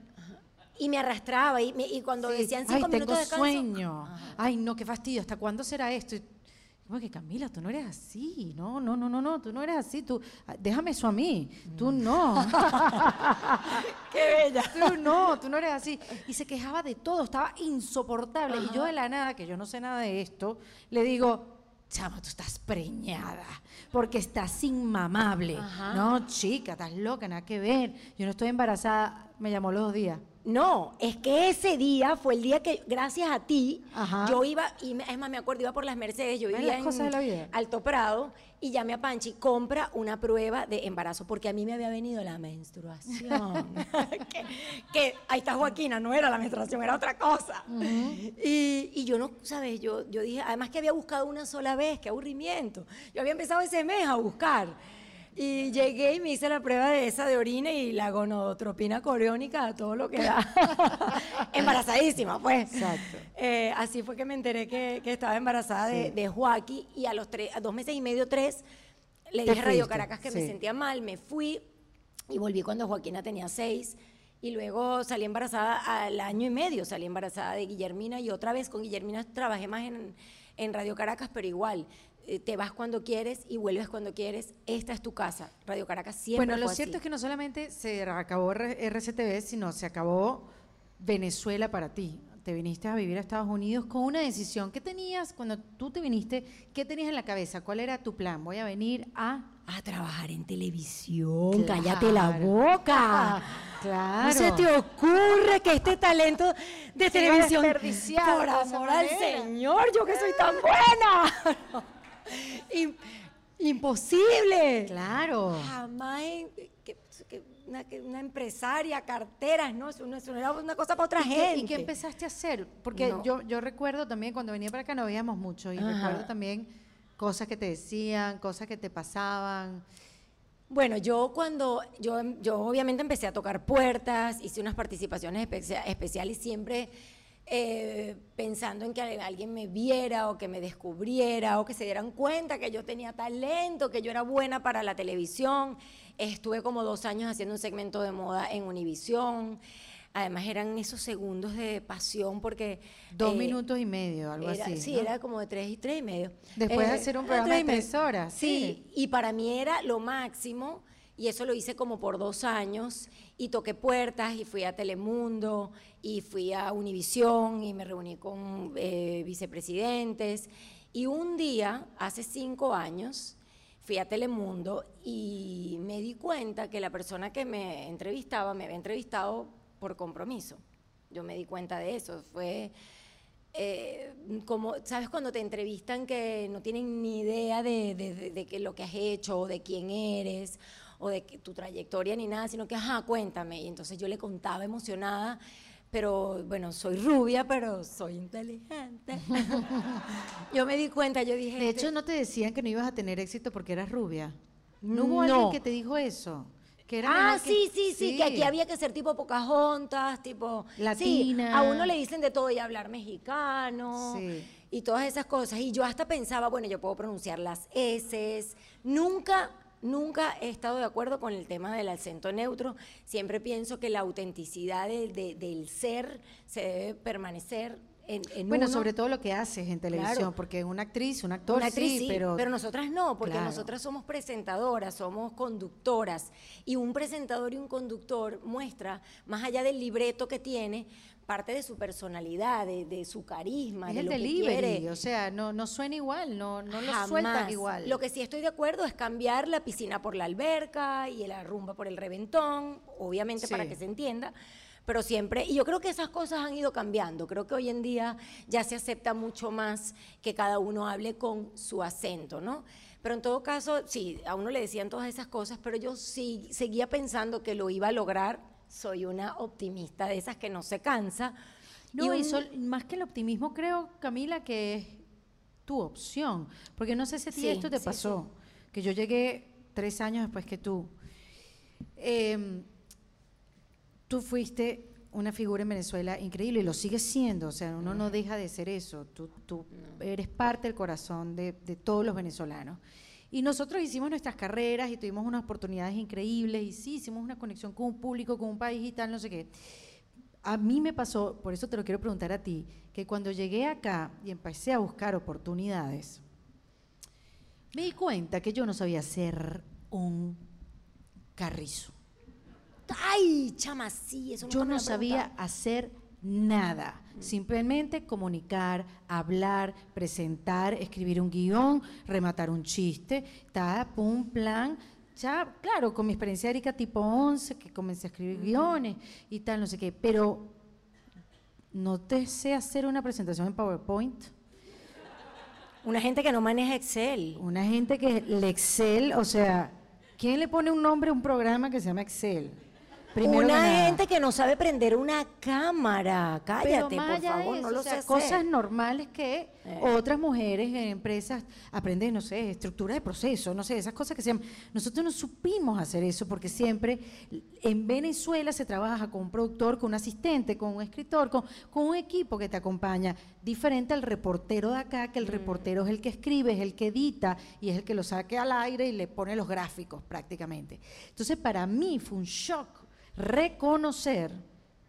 Y me arrastraba y, me- y cuando Sí. decían Ay, cinco tengo minutos de descanso, sueño. Ay, no, qué fastidio. ¿Hasta cuándo será esto? Y- Como que Camila, tú no eres así. No, no, no, no, no. Tú no eres así. Tú, ah, déjame eso a mí. Tú no. ¡Qué bella! tú no, tú no eres así. Y se quejaba de todo. Estaba insoportable. Y yo de la nada, que yo no sé nada de esto, le digo, chama, tú estás preñada. Porque estás inmamable. Ajá. No, chica, estás loca, nada que ver. Yo no estoy embarazada. Me llamó los dos días. No, es que ese día fue el día que, gracias a ti, Ajá. yo iba, y es más, me acuerdo, iba por las Mercedes, yo ¿Ves vivía en cosas de la vida? Alto Prado, y llamé a Panchi, compra una prueba de embarazo, porque a mí me había venido la menstruación. que, que ahí está Joaquina, no era la menstruación, era otra cosa. y, y yo no, ¿sabes? Yo, yo dije, además que había buscado una sola vez, qué aburrimiento. Yo había empezado ese mes a buscar. Y llegué y me hice la prueba de esa de orina y la gonadotropina coriónica, todo lo que da. Embarazadísima, pues. Exacto. Eh, así fue que me enteré que, que estaba embarazada de, de Joaquín y a los tres, a dos meses y medio, tres, le dije a Radio Caracas que me sí. sentía mal, me fui y volví cuando Joaquina tenía seis. Y luego salí embarazada al año y medio, salí embarazada de Guillermina y otra vez con Guillermina trabajé más en, en Radio Caracas, pero igual, te vas cuando quieres y vuelves cuando quieres. Esta es tu casa. Radio Caracas siempre Bueno, lo fue cierto así. es que no solamente se acabó RCTV, sino se acabó Venezuela para ti. te viniste a vivir a Estados Unidos con una decisión. ¿Qué tenías cuando tú te viniste? ¿Qué tenías en la cabeza? ¿Cuál era tu plan? Voy a venir a... A trabajar en televisión. Cállate la boca. Claro. No se te ocurre que este talento de televisión. Por amor al. Señor, yo que soy tan buena. Im- imposible. Claro. Jamás que- que una, que una empresaria, carteras, no, eso eso era una cosa para otra ¿Y qué, gente. y qué empezaste a hacer? Porque No. yo, yo recuerdo también cuando venía para acá no veíamos mucho y Ajá. recuerdo también cosas que te decían, cosas que te pasaban. Bueno, yo cuando, yo, yo obviamente empecé a tocar puertas, hice unas participaciones especia- especiales siempre eh, pensando en que alguien me viera o que me descubriera o que se dieran cuenta que yo tenía talento, que yo era buena para la televisión. Estuve como dos años haciendo un segmento de moda en Univisión. Además eran esos segundos de pasión porque... Dos eh, minutos y medio, algo era- así. Sí, ¿no? era como de tres y tres y medio. Después de Eh, hacer un programa de tres horas, sí. Sí, y para mí era lo máximo. Y eso lo hice como por dos años. Y toqué puertas y fui a Telemundo y fui a Univisión y me reuní con eh, vicepresidentes. Y un día, hace cinco años, fui a Telemundo y me di cuenta que la persona que me entrevistaba me había entrevistado por compromiso. Yo me di cuenta de eso. Fue eh, como, ¿sabes? Cuando te entrevistan que no tienen ni idea de, de, de- de lo que has hecho, o de quién eres, o de que- tu trayectoria ni nada, sino que, ajá, cuéntame. Y entonces yo le contaba emocionada, pero bueno, soy rubia, pero soy inteligente. yo me di cuenta, yo dije... De hecho, no te decían que no ibas a tener éxito porque eras rubia. ¿No hubo No. alguien que te dijo eso? Que era Ah, mejor que- sí, sí, sí, que aquí había que ser tipo Pocahontas, tipo... Latina. Sí, a uno le dicen de todo y hablar mexicano Sí. y todas esas cosas. Y yo hasta pensaba, bueno, yo puedo pronunciar las S. Nunca, nunca he estado de acuerdo con el tema del acento neutro. Siempre pienso que la autenticidad de- de- del ser se debe permanecer en, en Bueno, uno. sobre todo lo que haces en televisión, Claro. porque una actriz, un actor, Una actriz sí, sí, pero... nosotras no, porque Claro. nosotras somos presentadoras, somos conductoras. Y un presentador y un conductor muestra, más allá del libreto que tiene, parte de su personalidad, de, de su carisma, es de el lo que delivery, quiere. o sea, no, no suena igual, no, no lo sueltan igual. Lo que sí estoy de acuerdo es cambiar la piscina por la alberca y la rumba por el reventón, obviamente para que se entienda, pero siempre, y yo creo que esas cosas han ido cambiando, creo que hoy en día ya se acepta mucho más que cada uno hable con su acento, ¿no? Pero en todo caso, sí, a uno le decían todas esas cosas, pero yo sí seguía pensando que lo iba a lograr, soy una optimista de esas que no se cansa. No, y, un- sol- más que el optimismo, creo, Camila, que es tu opción. Porque no sé si a ti Sí, esto te sí, pasó, que yo llegué tres años después que tú. Em, tú fuiste una figura en Venezuela increíble y lo sigues siendo, o sea, uno no deja de ser eso. Tú, tú eres parte del corazón de, de todos los venezolanos. Y nosotros hicimos nuestras carreras y tuvimos unas oportunidades increíbles y sí, hicimos una conexión con un público, con un país y tal, no sé qué. A mí me pasó, por eso te lo quiero preguntar a ti, que cuando llegué acá y empecé a buscar oportunidades, me di cuenta que yo no sabía hacer un carrizo. Ay, chama, sí, eso Yo no sabía hacer nada. Simplemente comunicar, hablar, presentar, escribir un guion, rematar un chiste, ta, pum, plan. Ya, claro, con mi experiencia de Erika tipo 11, que comencé a escribir guiones y tal, no sé qué, pero no te sé hacer una presentación en PowerPoint. Una gente que no maneja Excel. Una gente que el Excel, o sea, ¿quién le pone un nombre a un programa que se llama Excel? Primero una gente que no sabe prender una cámara. Cállate, por favor, eso, no lo o sea, sé hacer. cosas normales que Eh. otras mujeres en empresas aprenden, no sé, estructura de proceso, no sé, esas cosas que se llaman. Nosotros no supimos hacer eso porque siempre en Venezuela se trabaja con un productor, con un asistente, con un escritor, con, con un equipo que te acompaña, diferente al reportero de acá, Mm. que el reportero es el que escribe, es el que edita y es el que lo saque al aire y le pone los gráficos prácticamente. Entonces, para mí fue un shock reconocer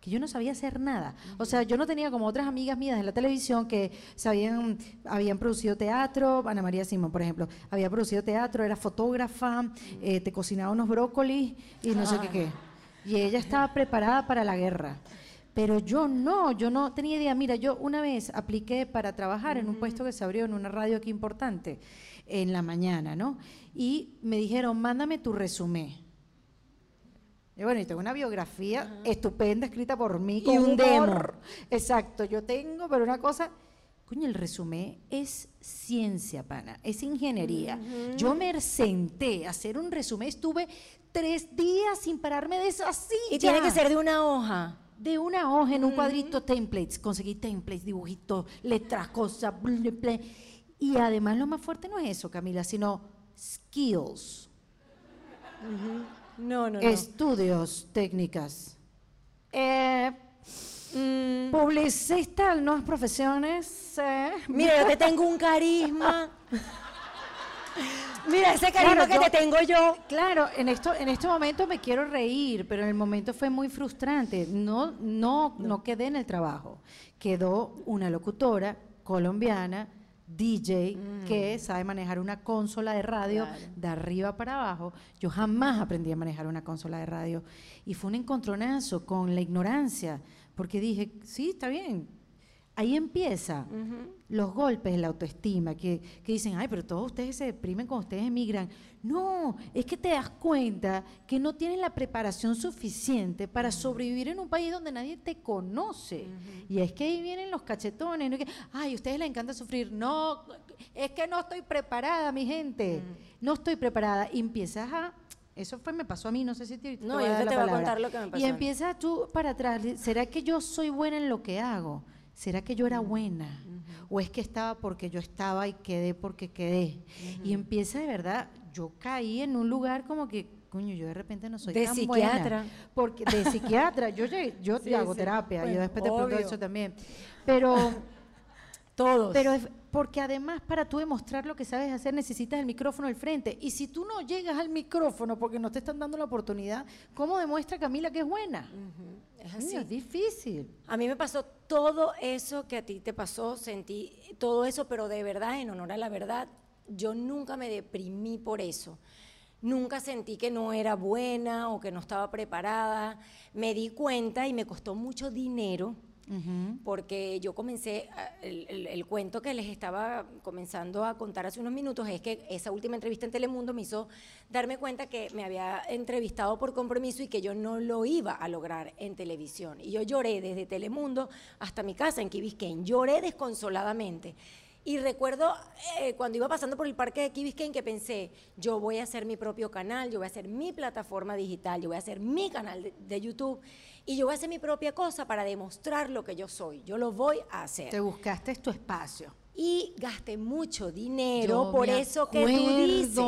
que yo no sabía hacer nada. O sea, yo no tenía como otras amigas mías de la televisión que sabían, habían producido teatro, Ana María Simón, por ejemplo, había producido teatro, era fotógrafa, eh, te cocinaba unos brócolis y no sé qué qué. Y ella estaba preparada para la guerra. Pero yo no, yo no tenía idea. Mira, yo una vez apliqué para trabajar en un puesto que se abrió en una radio aquí importante en la mañana, ¿no? Y me dijeron, mándame tu resumen. Y bueno, y tengo una biografía estupenda escrita por mí. Y un demo. Exacto, yo tengo, pero una cosa, coño, el resumen es ciencia, pana, es ingeniería. Yo me senté a hacer un resumen, estuve tres días sin pararme de esa silla. Y tiene que ser de una hoja. De una hoja en un cuadrito, templates, conseguí templates, dibujitos, letras, cosas, bla, bla. Y además lo más fuerte no es eso, Camila, sino skills. No, no, no. Estudios, técnicas. Eh, Mm, publicista, nuevas profesiones. eh. mira, yo te tengo un carisma. Mira ese carisma Claro, que yo- te tengo yo. Claro, en esto, en este momento me quiero reír, pero en el momento fue muy frustrante. No, no, no quedé en el trabajo. Quedó una locutora colombiana, DJ, que sabe manejar una consola de radio Claro. de arriba para abajo. Yo jamás aprendí a manejar una consola de radio. Y fue un encontronazo con la ignorancia, porque dije, sí, está bien. Ahí empieza los golpes de la autoestima, que, que dicen, ay, pero todos ustedes se deprimen cuando ustedes emigran. No, es que te das cuenta que no tienen la preparación suficiente para sobrevivir en un país donde nadie te conoce. Y es que ahí vienen los cachetones, ¿no? Que, ay, a ustedes les encanta sufrir. No, es que no estoy preparada, mi gente. No estoy preparada. Y empiezas a... Eso fue, me pasó a mí, no sé si te, No, voy yo te la voy a contar lo que me pasó Y empiezas tú para atrás, ¿será que yo soy buena en lo que hago? ¿Será que yo era buena? ¿O es que estaba porque yo estaba y quedé porque quedé? Y empieza de verdad, yo caí en un lugar como que, coño, yo de repente no soy De tan psiquiatra. buena. Porque, de psiquiatra, yo, yo Sí, hago sí. terapia, Bueno, yo después te pregunto eso también. Pero... Todos. Pero es porque además para tú demostrar lo que sabes hacer necesitas el micrófono al frente. Y si tú no llegas al micrófono porque no te están dando la oportunidad, ¿cómo demuestra Camila que es buena? es así. Es difícil. A mí me pasó todo eso que a ti te pasó, sentí todo eso, pero de verdad, en honor a la verdad, yo nunca me deprimí por eso. Nunca sentí que no era buena o que no estaba preparada. Me di cuenta y me costó mucho dinero porque yo comencé, el, el- el cuento que les estaba comenzando a contar hace unos minutos es que esa última entrevista en Telemundo me hizo darme cuenta que me había entrevistado por compromiso y que yo no lo iba a lograr en televisión. Y yo lloré desde Telemundo hasta mi casa en Biscayne, lloré desconsoladamente. Y recuerdo eh, cuando iba pasando por el parque de Biscayne que pensé, yo voy a hacer mi propio canal, yo voy a hacer mi plataforma digital, yo voy a hacer mi canal de, de YouTube y yo voy a hacer mi propia cosa para demostrar lo que yo soy. Yo lo voy a hacer. Te buscaste tu espacio. Y gasté mucho dinero Yo por eso que tú dices.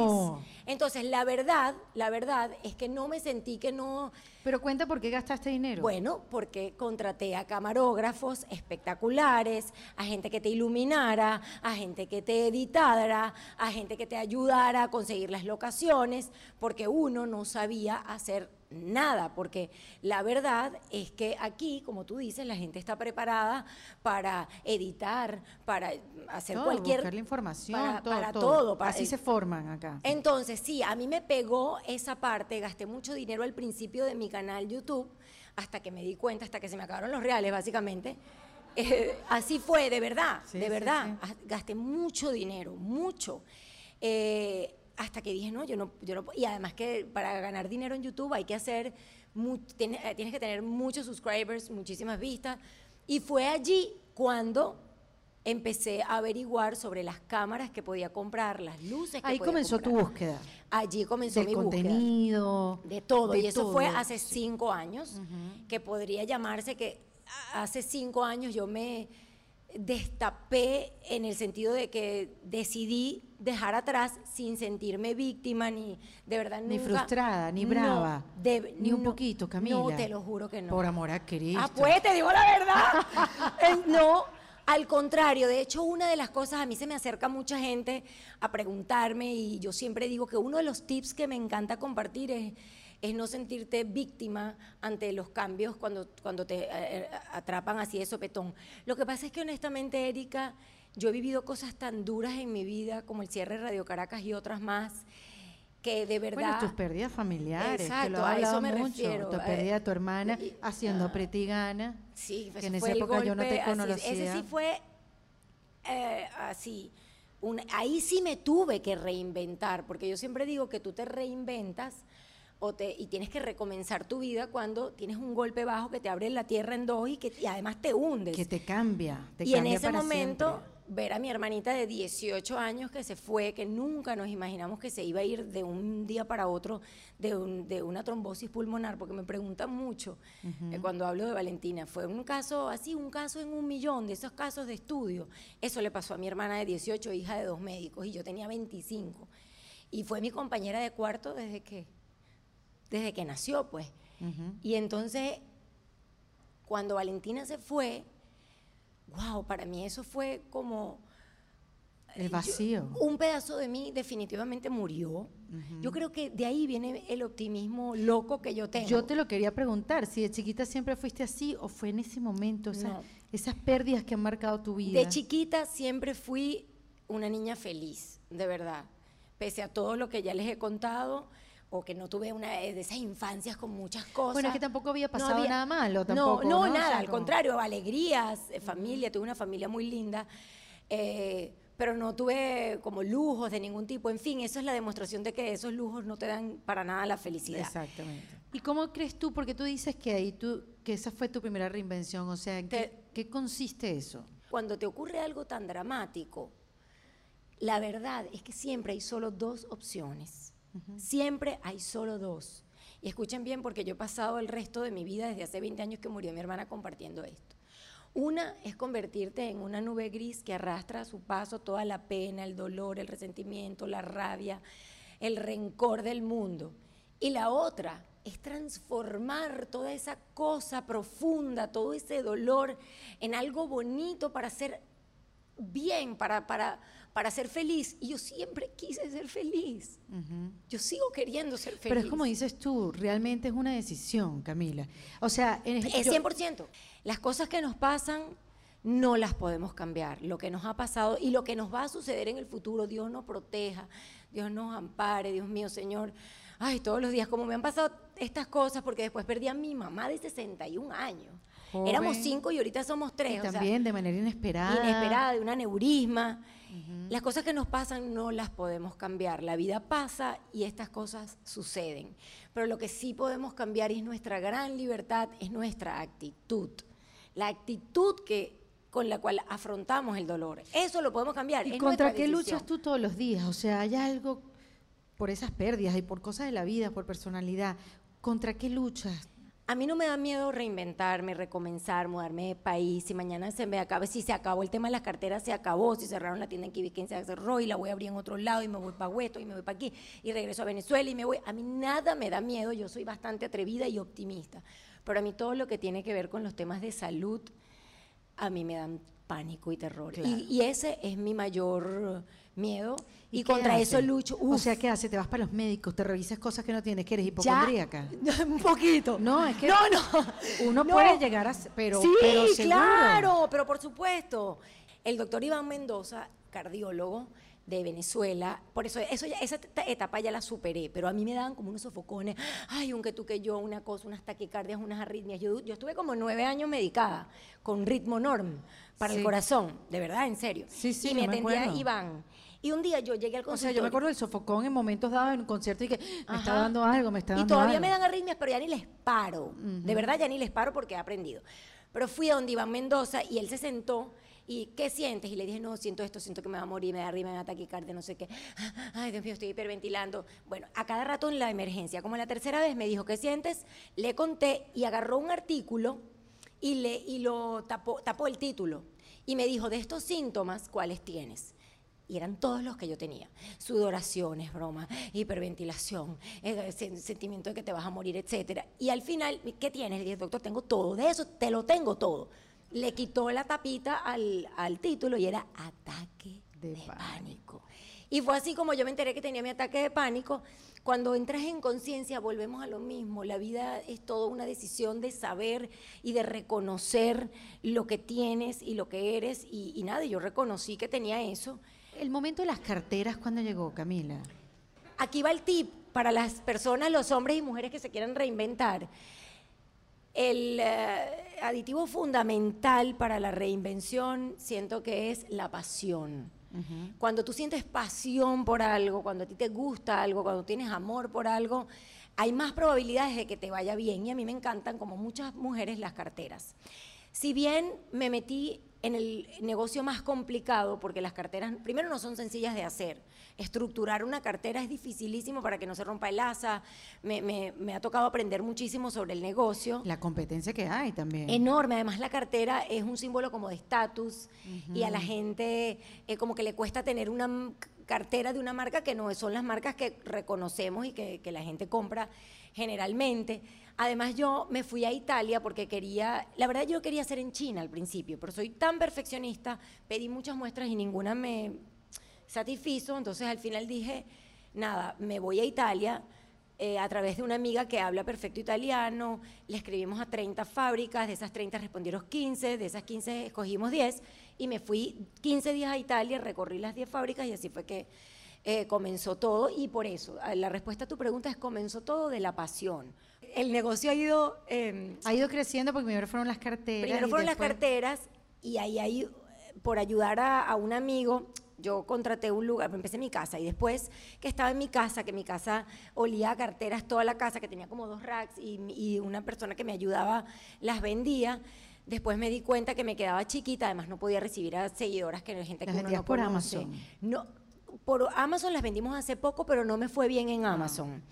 Entonces, la verdad, la verdad es que no me sentí que no, Pero cuenta por qué gastaste dinero. bueno, porque contraté a camarógrafos espectaculares, a gente que te iluminara, a gente que te editara, a gente que te ayudara a conseguir las locaciones, porque uno no sabía hacer nada, porque la verdad es que aquí, como tú dices, la gente está preparada para editar, para hacer Todo, cualquier buscar la información, para, todo, para todo. todo, para- Así se forman acá. entonces, sí, a mí me pegó esa parte, gasté mucho dinero al principio de mi canal YouTube, hasta que me di cuenta, hasta que se me acabaron los reales, básicamente. Eh, así fue, de verdad, Sí, de sí, verdad. Gasté mucho dinero, mucho. Eh, hasta que dije, no, yo no, yo no puedo. Y además que para ganar dinero en YouTube hay que hacer, mu- eh, tienes que tener muchos subscribers, muchísimas vistas. Y fue allí cuando empecé a averiguar sobre las cámaras que podía comprar, las luces que Ahí podía comenzó tu búsqueda. Allí comenzó Del mi búsqueda. contenido. De todo. de y eso fue todo. hace cinco años, que podría llamarse que hace cinco años yo me destapé en el sentido de que decidí dejar atrás sin sentirme víctima ni de verdad Ni nunca- frustrada, ni No, brava, de- ni un no, poquito, Camila. No, te lo juro que no. Por amor a Cristo. Ah, pues te digo la verdad. No, al contrario. De hecho, una de las cosas, a mí se me acerca mucha gente a preguntarme y yo siempre digo que uno de los tips que me encanta compartir es, es no sentirte víctima ante los cambios cuando, cuando te eh, eh, atrapan así de sopetón. Lo que pasa es que honestamente, Erika, yo he vivido cosas tan duras en mi vida como el cierre de Radio Caracas y otras más que de verdad... Bueno, tus pérdidas familiares, Exacto, que lo a eso me mucho. refiero, Tu eh, pérdida de tu hermana y- haciendo ah. Pretigana. Sí, que ese en esa época yo no te golpe, así, conocía. Ese sí fue eh, así. un- ahí sí me tuve que reinventar, porque yo siempre digo que tú te reinventas o te, y tienes que recomenzar tu vida cuando tienes un golpe bajo que te abre la tierra en dos y que y además te hundes. Que te cambia. Te y en ese para momento, siempre. ver a mi hermanita de 18 años que se fue, que nunca nos imaginamos que se iba a ir de un día para otro de, un- de una trombosis pulmonar, porque me preguntan mucho eh, cuando hablo de Valentina. Fue un caso así, un caso en un millón de esos casos de estudio. Eso le pasó a mi hermana de 18, hija de dos médicos, y yo tenía 25. Y fue mi compañera de cuarto desde que, desde que nació, pues. Y entonces, cuando Valentina se fue, wow, para mí eso fue como El vacío. un pedazo de mí definitivamente murió. Yo creo que de ahí viene el optimismo loco que yo tengo. Yo te lo quería preguntar, si de chiquita siempre fuiste así o fue en ese momento, o sea, No. esas pérdidas que han marcado tu vida. De chiquita siempre fui una niña feliz, de verdad. Pese a todo lo que ya les he contado, o que no tuve una de esas infancias con muchas cosas. Bueno, es que tampoco había No pasado había- nada malo, No, tampoco. no, ¿no? Nada, sea, al como- contrario, alegrías, eh, familia, tuve una familia muy linda. eh, pero no tuve como lujos de ningún tipo. En fin, eso es la demostración de que esos lujos no te dan para nada la felicidad. Exactamente. ¿Y cómo crees tú? Porque tú dices que ahí tú, que esa fue tu primera reinvención, o sea, ¿en qué, qué consiste eso? Cuando te ocurre algo tan dramático, la verdad es que siempre hay solo dos opciones. Siempre hay solo dos. Y escuchen bien porque yo he pasado el resto de mi vida desde hace 20 años que murió mi hermana compartiendo esto. Una es convertirte en una nube gris que arrastra a su paso toda la pena, el dolor, el resentimiento, la rabia, el rencor del mundo. Y la otra es transformar toda esa cosa profunda, todo ese dolor en algo bonito para ser bien, para, para, para ser feliz. Y yo siempre quise ser feliz. Yo sigo queriendo ser feliz. Pero es como dices tú, realmente es una decisión, Camila. O sea, en Es yo- 100%. Las cosas que nos pasan no las podemos cambiar. Lo que nos ha pasado y lo que nos va a suceder en el futuro, Dios nos proteja, Dios nos ampare, Dios mío, Señor. Ay, todos los días, como me han pasado estas cosas, porque después perdí a mi mamá de 61 años. Joven. Éramos cinco y ahorita somos tres. y o sea, también de manera inesperada. inesperada, de un aneurisma. Las cosas que nos pasan no las podemos cambiar. La vida pasa y estas cosas suceden. Pero lo que sí podemos cambiar es nuestra gran libertad, es nuestra actitud. La actitud que, con la cual afrontamos el dolor. Eso lo podemos cambiar. ¿Y es contra qué decisión. luchas tú todos los días? O sea, hay algo por esas pérdidas y por cosas de la vida, por personalidad. ¿Contra qué luchas? A mí no me da miedo reinventarme, recomenzar, mudarme de país. Si mañana se me acaba, si se acabó el tema de las carteras, se acabó. Si cerraron la tienda en Quibiquén, se cerró y la voy a abrir en otro lado y me voy para Hueto y me voy para aquí y regreso a Venezuela y me voy. A mí nada me da miedo, yo soy bastante atrevida y optimista. Pero a mí todo lo que tiene que ver con los temas de salud, a mí me dan pánico y terror. Claro. Y, y ese es mi mayor miedo. Y, qué contra eso haces? lucho. O Uf, sea, ¿qué haces? Te vas para los médicos, te revisas cosas que no tienes, que eres ya- hipocondríaca. un poquito. No, es que No, no. uno No. puede llegar a pero, sí, pero claro, pero por supuesto. El doctor Iván Mendoza, cardiólogo de Venezuela, por eso, eso ya- esa eta- etapa ya la superé, pero a mí me daban como unos sofocones, ay, un que tú que yo, una cosa, unas taquicardias, unas arritmias. Yo, yo estuve como nueve años medicada con ritmo norm para Sí. el corazón, de verdad, en serio. Sí, sí, y me me atendía acuerdo. Iván. Y un día yo llegué al O sea, consultorio. yo me acuerdo del sofocón en momentos dados en un concierto y que me está Ajá. dando algo, me está Y dando todavía algo. me dan arritmias, pero ya ni les paro. De verdad, ya ni les paro porque he aprendido. Pero fui a donde Iván Mendoza y él se sentó y ¿qué sientes? Y le dije, no, siento esto, siento que me va a morir, me da arritmia, me da taquicardia, no sé qué. Ay, Dios mío, estoy hiperventilando. Bueno, a cada rato en la emergencia, como la tercera vez me dijo, ¿qué sientes? Le conté y agarró un artículo y, le, y lo tapó, tapó el título. Y me dijo, de estos síntomas, ¿cuáles tienes? Y eran todos los que yo tenía. Sudoraciones, broma, hiperventilación, eh, sen- sentimiento de que te vas a morir, etcétera. Y al final, ¿qué tienes? Le dije, doctor, tengo todo. De eso te lo tengo todo. Le quitó la tapita al, al título y era ataque De de, pánico. pánico. Y fue así como yo me enteré que tenía mi ataque de pánico. Cuando entras en conciencia, volvemos a lo mismo. La vida es toda una decisión de saber y de reconocer lo que tienes y lo que eres. Y, y nada, yo reconocí que tenía eso. El momento de las carteras, ¿cuándo llegó, Camila? aquí va el tip para las personas, los hombres y mujeres que se quieran reinventar. El eh, aditivo fundamental para la reinvención siento que es la pasión. Cuando tú sientes pasión por algo, cuando a ti te gusta algo, cuando tienes amor por algo, hay más probabilidades de que te vaya bien. Y a mí me encantan, como muchas mujeres, las carteras. Si bien me metí en el negocio más complicado, porque las carteras, primero, no son sencillas de hacer. Estructurar una cartera es dificilísimo para que no se rompa el asa. Me, ha tocado aprender muchísimo sobre el negocio. La competencia que hay también. Enorme. Además, la cartera es un símbolo como de estatus y a la gente eh, como que le cuesta tener una cartera de una marca que no son las marcas que reconocemos y que, que la gente compra generalmente. Además yo me fui a Italia porque quería, la verdad yo quería hacer en China al principio, pero soy tan perfeccionista, pedí muchas muestras y ninguna me satisfizo, entonces al final dije, nada, me voy a Italia. Eh, a través de una amiga que habla perfecto italiano, le escribimos a 30 fábricas, de esas 30 respondieron 15, de esas 15 escogimos 10 y me fui 15 días a Italia, recorrí las 10 fábricas y así fue que eh, comenzó todo y por eso, la respuesta a tu pregunta es comenzó todo de la pasión el negocio ha ido... Em, ha ido creciendo porque primero fueron las carteras. Primero fueron las carteras y ahí, ahí por ayudar a, un amigo, yo contraté un lugar, empecé mi casa y después que estaba en mi casa, que mi casa olía a carteras toda la casa, que tenía como dos racks y, una persona que me ayudaba las vendía. Después me di cuenta que me quedaba chiquita, además no podía recibir a seguidoras que gente que uno no por Amazon. No, por Amazon las vendimos hace poco, pero no me fue bien en. Amazon.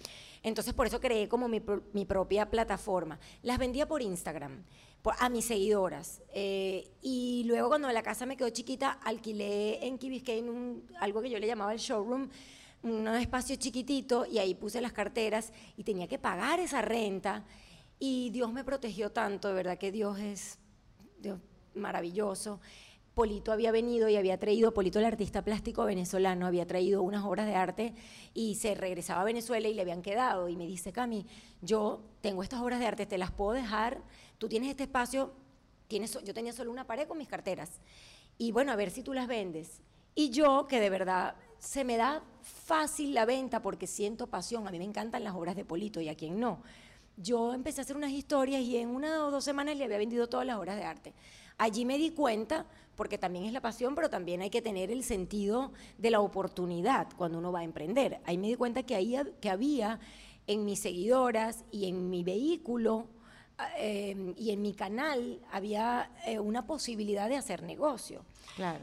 Entonces por eso creé como mi, propia plataforma. Las vendía por Instagram, a mis seguidoras. Eh, y luego cuando la casa me quedó chiquita, alquilé en Key Biscayne algo que yo le llamaba el showroom, un espacio chiquitito y ahí puse las carteras y tenía que pagar esa renta. Y Dios me protegió tanto, de verdad que Dios es maravilloso. Polito había venido y había traído, Polito el artista plástico venezolano, había traído unas obras de arte y se regresaba a Venezuela y le habían quedado. Y me dice, Cami, yo tengo estas obras de arte, te las puedo dejar, tú tienes este espacio, tienes, yo tenía solo una pared con mis carteras. Y bueno, a ver si tú las vendes. Y yo, que de verdad se me da fácil la venta porque siento pasión, a mí me encantan las obras de Polito y a quien no. Yo empecé a hacer unas historias y en una o dos semanas le había vendido todas las obras de arte. Allí me di cuenta, porque también es la pasión, pero también hay que tener el sentido de la oportunidad cuando uno va a emprender. Ahí me di cuenta que, ahí, que había en mis seguidoras y en mi vehículo eh, y en mi canal había eh, una posibilidad de hacer negocio.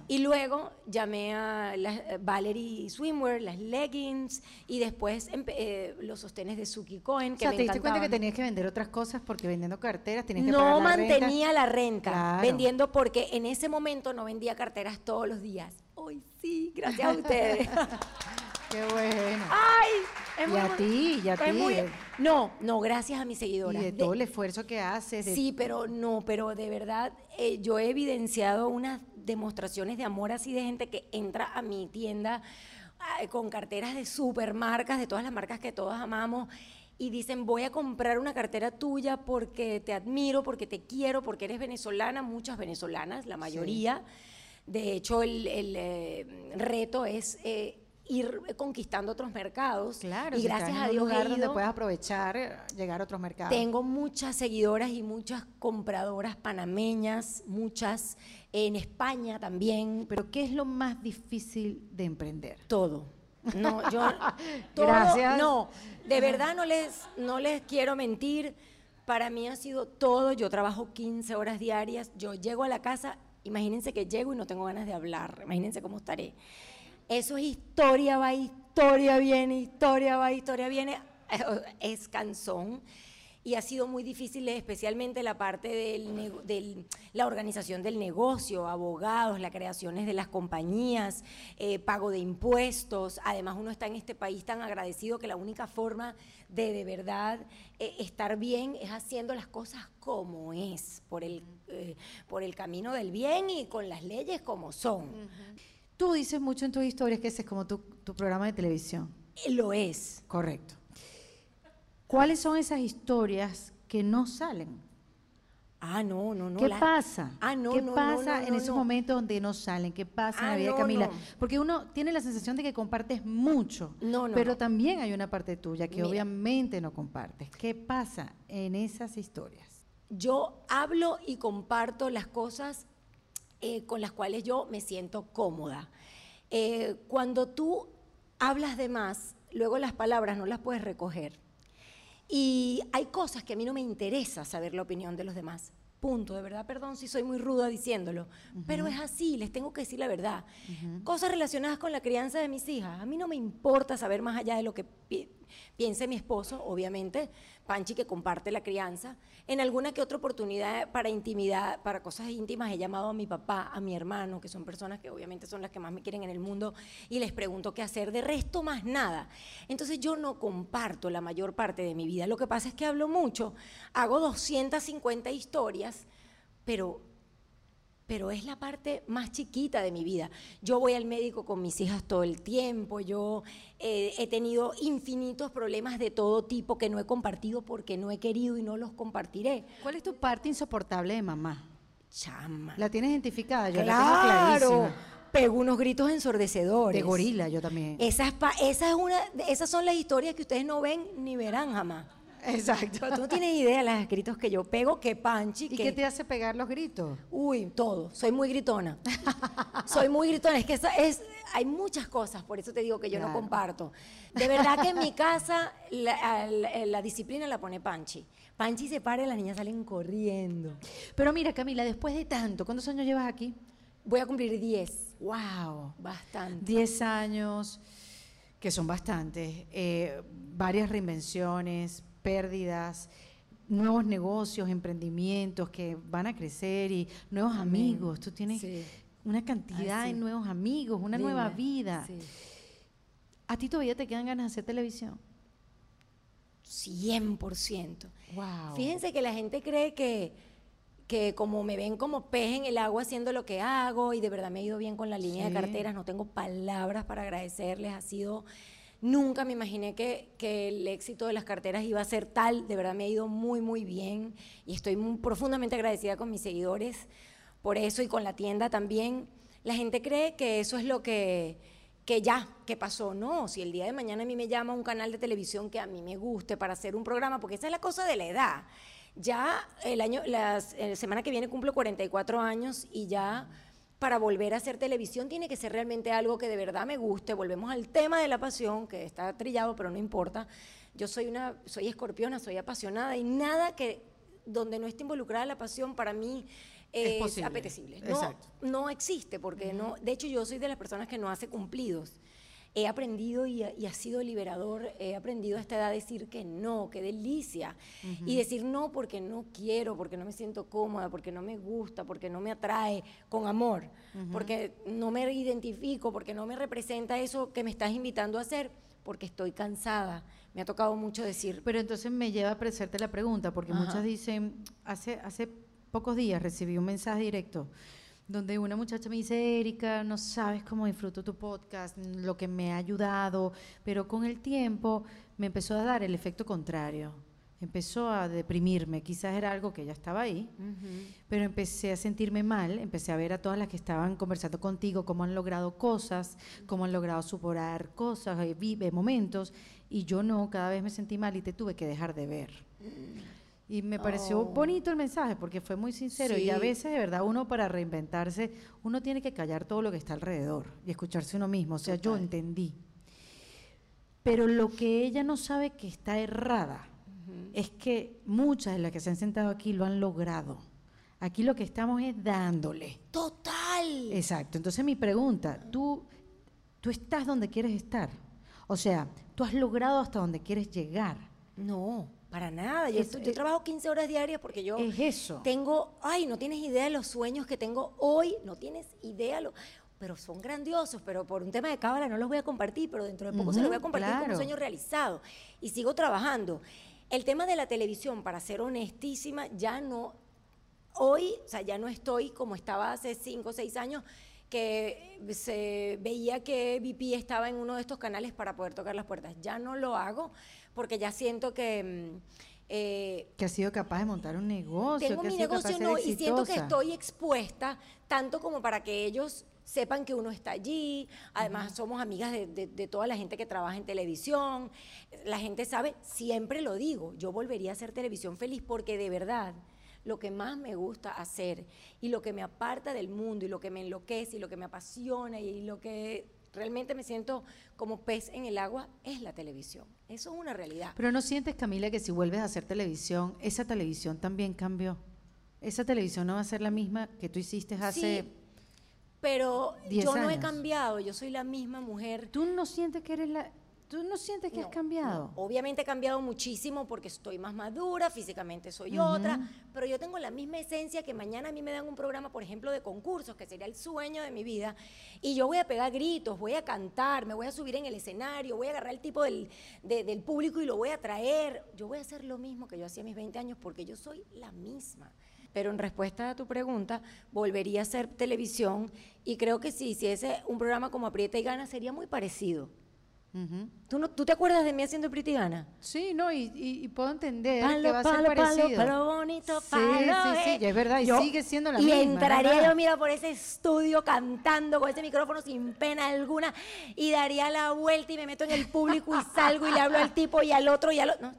Y luego llamé a la, Valerie Swimwear, las leggings y después eh, los sostenes de Suki Cohen. Que o sea, te diste cuenta que tenías que vender otras cosas porque vendiendo carteras tenías que no pagar la mantenía la renta vendiendo porque en ese momento no vendía carteras todos los días. Hoy sí, gracias a ustedes. Qué bueno. Ay, y a ti, y a ti. No, no, gracias a mis seguidoras. Y de, todo el esfuerzo que haces. Sí, pero no, pero de verdad eh, yo he evidenciado unas demostraciones de amor así de gente que entra a mi tienda con carteras de supermarcas, de todas las marcas que todos amamos y dicen, voy a comprar una cartera tuya porque te admiro, porque te quiero, porque eres venezolana, muchas venezolanas, la mayoría. De hecho, el, eh, reto es eh, ir conquistando otros mercados. Claro, y gracias a Dios. Un lugar donde puedes aprovechar, eh, llegar a otros mercados. Tengo muchas seguidoras y muchas compradoras panameñas, muchas en España también. Pero ¿qué es lo más difícil de emprender? Todo. No, yo Gracias. No, de verdad no les, no les quiero mentir. Para mí ha sido todo. Yo trabajo 15 horas diarias. Yo llego a la casa, imagínense que llego y no tengo ganas de hablar. Imagínense cómo estaré. Eso es historia, va, historia viene, historia va, historia viene. Es canzón. Y ha sido muy difícil, especialmente la parte de la organización del negocio, abogados, las creaciones de las compañías, eh, pago de impuestos. Además, uno está en este país tan agradecido que la única forma de de verdad eh, estar bien es haciendo las cosas como es, por el, eh, por el camino del bien y con las leyes como son. Tú dices mucho en tus historias que ese es como tu, programa de televisión. Lo es. Correcto. ¿Cuáles son esas historias que no salen? Ah, no, no, no. ¿Qué la- pasa? Ah, no, ¿Qué no, no, pasa no, en no, esos no. momentos donde no salen? ¿Qué pasa en la Ah, vida de Camila? Porque uno tiene la sensación de que compartes mucho, No, no, pero también hay una parte tuya que Mira. obviamente no compartes. ¿Qué pasa en esas historias? Yo hablo y comparto las cosas eh, con las cuales yo me siento cómoda. Eh, cuando tú hablas de más, luego las palabras no las puedes recoger. Y hay cosas que a mí no me interesa saber la opinión de los demás. Punto, de verdad, perdón si soy muy ruda diciéndolo, pero es así, les tengo que decir la verdad. Cosas relacionadas con la crianza de mis hijas, a mí no me importa saber más allá de lo que pi- piense mi esposo, obviamente, Panchi que comparte la crianza. En alguna que otra oportunidad para intimidad, para cosas íntimas, he llamado a mi papá, a mi hermano, que son personas que obviamente son las que más me quieren en el mundo, y les pregunto qué hacer. De resto, más nada. Entonces yo no comparto la mayor parte de mi vida. Lo que pasa es que hablo mucho, hago 250 historias, pero pero es la parte más chiquita de mi vida. Yo voy al médico con mis hijas todo el tiempo, yo eh, he tenido infinitos problemas de todo tipo que no he compartido porque no he querido y no los compartiré. ¿Cuál es tu parte insoportable de mamá? Chama. ¿La tienes identificada? Yo la claro. tengo clarísima. Pego unos gritos ensordecedores. De gorila, yo también. Esa es pa- esa es una, esas son las historias que ustedes no ven ni verán jamás. Exacto. Pero tú no tienes idea de los gritos que yo pego, que panchi, ¿Y que... qué te hace pegar los gritos? Uy, todo. Soy muy gritona. Soy muy gritona. Es que es, hay muchas cosas, por eso te digo que yo no comparto. De verdad que en mi casa la, la- la disciplina la pone Panchi. Panchi se para y las niñas salen corriendo. Pero mira, Camila, después de tanto, ¿cuántos años llevas aquí? Voy a cumplir 10. ¡Wow! Bastante. 10 años, que son bastantes, eh, varias reinvenciones, pérdidas, nuevos negocios, emprendimientos que van a crecer y nuevos Amén. amigos. Tú tienes Sí. una cantidad Ay, de nuevos amigos, una Dime. nueva vida. Sí. ¿A ti todavía te quedan ganas de hacer televisión? 100%. ¡Wow! Fíjense que la gente cree que, que como me ven como pez en el agua haciendo lo que hago y de verdad me ha ido bien con la línea de carteras, no tengo palabras para agradecerles, ha sido... Nunca me imaginé que, el éxito de las carteras iba a ser tal, de verdad me ha ido muy, muy bien y estoy profundamente agradecida con mis seguidores por eso y con la tienda también. La gente cree que eso es lo que, que ya, que pasó. No, si el día de mañana a mí me llama un canal de televisión que a mí me guste para hacer un programa, porque esa es la cosa de la edad. Ya el año, la semana que viene cumplo 44 años y ya para volver a hacer televisión tiene que ser realmente algo que de verdad me guste. Volvemos al tema de la pasión, que está trillado, pero no importa. Yo soy una, soy escorpiona, soy apasionada y nada que donde no esté involucrada la pasión para mí Es apetecible. No, no existe, porque no, de hecho yo soy de las personas que no hace cumplidos. He aprendido y, ha- y ha sido liberador, he aprendido a esta edad a decir que no, qué delicia. Y decir no porque no quiero, porque no me siento cómoda, porque no me gusta, porque no me atrae, con amor, porque no me identifico, porque no me representa eso que me estás invitando a hacer, porque estoy cansada. Me ha tocado mucho decir, Pero entonces me lleva a hacerte la pregunta, porque Ajá. muchas dicen, hace, hace pocos días recibí un mensaje directo donde una muchacha me dice, Erika, no sabes cómo disfruto tu podcast, lo que me ha ayudado, pero con el tiempo me empezó a dar el efecto contrario. Empezó a deprimirme, quizás era algo que ya estaba ahí, pero empecé a sentirme mal, empecé a ver a todas las que estaban conversando contigo, cómo han logrado cosas, cómo han logrado superar cosas, eh, vi- eh, momentos, y yo no, cada vez me sentí mal y te tuve que dejar de ver. Y me pareció Oh. bonito el mensaje porque fue muy sincero y a veces de verdad uno para reinventarse, uno tiene que callar todo lo que está alrededor y escucharse uno mismo, o sea, yo entendí. Pero lo que ella no sabe que está errada es que muchas de las que se han sentado aquí lo han logrado. Aquí lo que estamos es dándole. total. Exacto. Entonces mi pregunta, ¿tú, tú estás donde quieres estar? O sea, tú has logrado hasta donde quieres llegar. No, para nada. Yo, Es- yo es- trabajo 15 horas diarias porque yo Es eso. tengo, ay, no tienes idea de los sueños que tengo hoy, no tienes idea, lo, pero son grandiosos, pero por un tema de cábala no los voy a compartir, pero dentro de poco se los voy a compartir como claro. un sueño realizado. Y sigo trabajando. El tema de la televisión, para ser honestísima, ya no, hoy, o sea, ya no estoy como estaba hace 5 o 6 años, que se veía que VP estaba en uno de estos canales para poder tocar las puertas. Ya no lo hago porque ya siento que mm, Eh, que ha sido capaz de montar un negocio. Tengo que mi negocio, no, y siento que estoy expuesta tanto como para que ellos sepan que uno está allí. Además, somos amigas de, de- de toda la gente que trabaja en televisión. La gente sabe, siempre lo digo, yo volvería a hacer televisión feliz porque de verdad lo que más me gusta hacer y lo que me aparta del mundo y lo que me enloquece y lo que me apasiona y lo que realmente me siento como pez en el agua es la televisión. Eso es una realidad. Pero no sientes, Camila, que si vuelves a hacer televisión, esa televisión también cambió. Esa televisión no va a ser la misma que tú hiciste hace. Sí, pero 10 yo no he cambiado, yo soy la misma mujer. ¿Tú no sientes que eres la. ¿Tú no sientes que has No, cambiado? no. Obviamente he cambiado muchísimo porque estoy más madura, físicamente soy otra, pero yo tengo la misma esencia que mañana a mí me dan un programa, por ejemplo, de concursos, que sería el sueño de mi vida, y yo voy a pegar gritos, voy a cantar, me voy a subir en el escenario, voy a agarrar el tipo del, de- del público y lo voy a traer. Yo voy a hacer lo mismo que yo hacía a mis 20 años porque yo soy la misma. Pero en respuesta a tu pregunta, volvería a hacer televisión y creo que si hiciese un programa como Aprieta y Gana sería muy parecido. Ujú. ¿Tú, no, ¿Tú te acuerdas de mí haciendo Aprieta y Gana? Sí, no, y, y- y puedo entender Palo, que va a ser palo, parecido. palo bonito, Sí, palo, sí, sí, eh. y es verdad, y sigue siendo la y misma, es entraría verdad. yo, mira, por ese estudio cantando con ese micrófono sin pena alguna y daría la vuelta y me meto en el público y salgo y le hablo al tipo y al otro y al otro. No,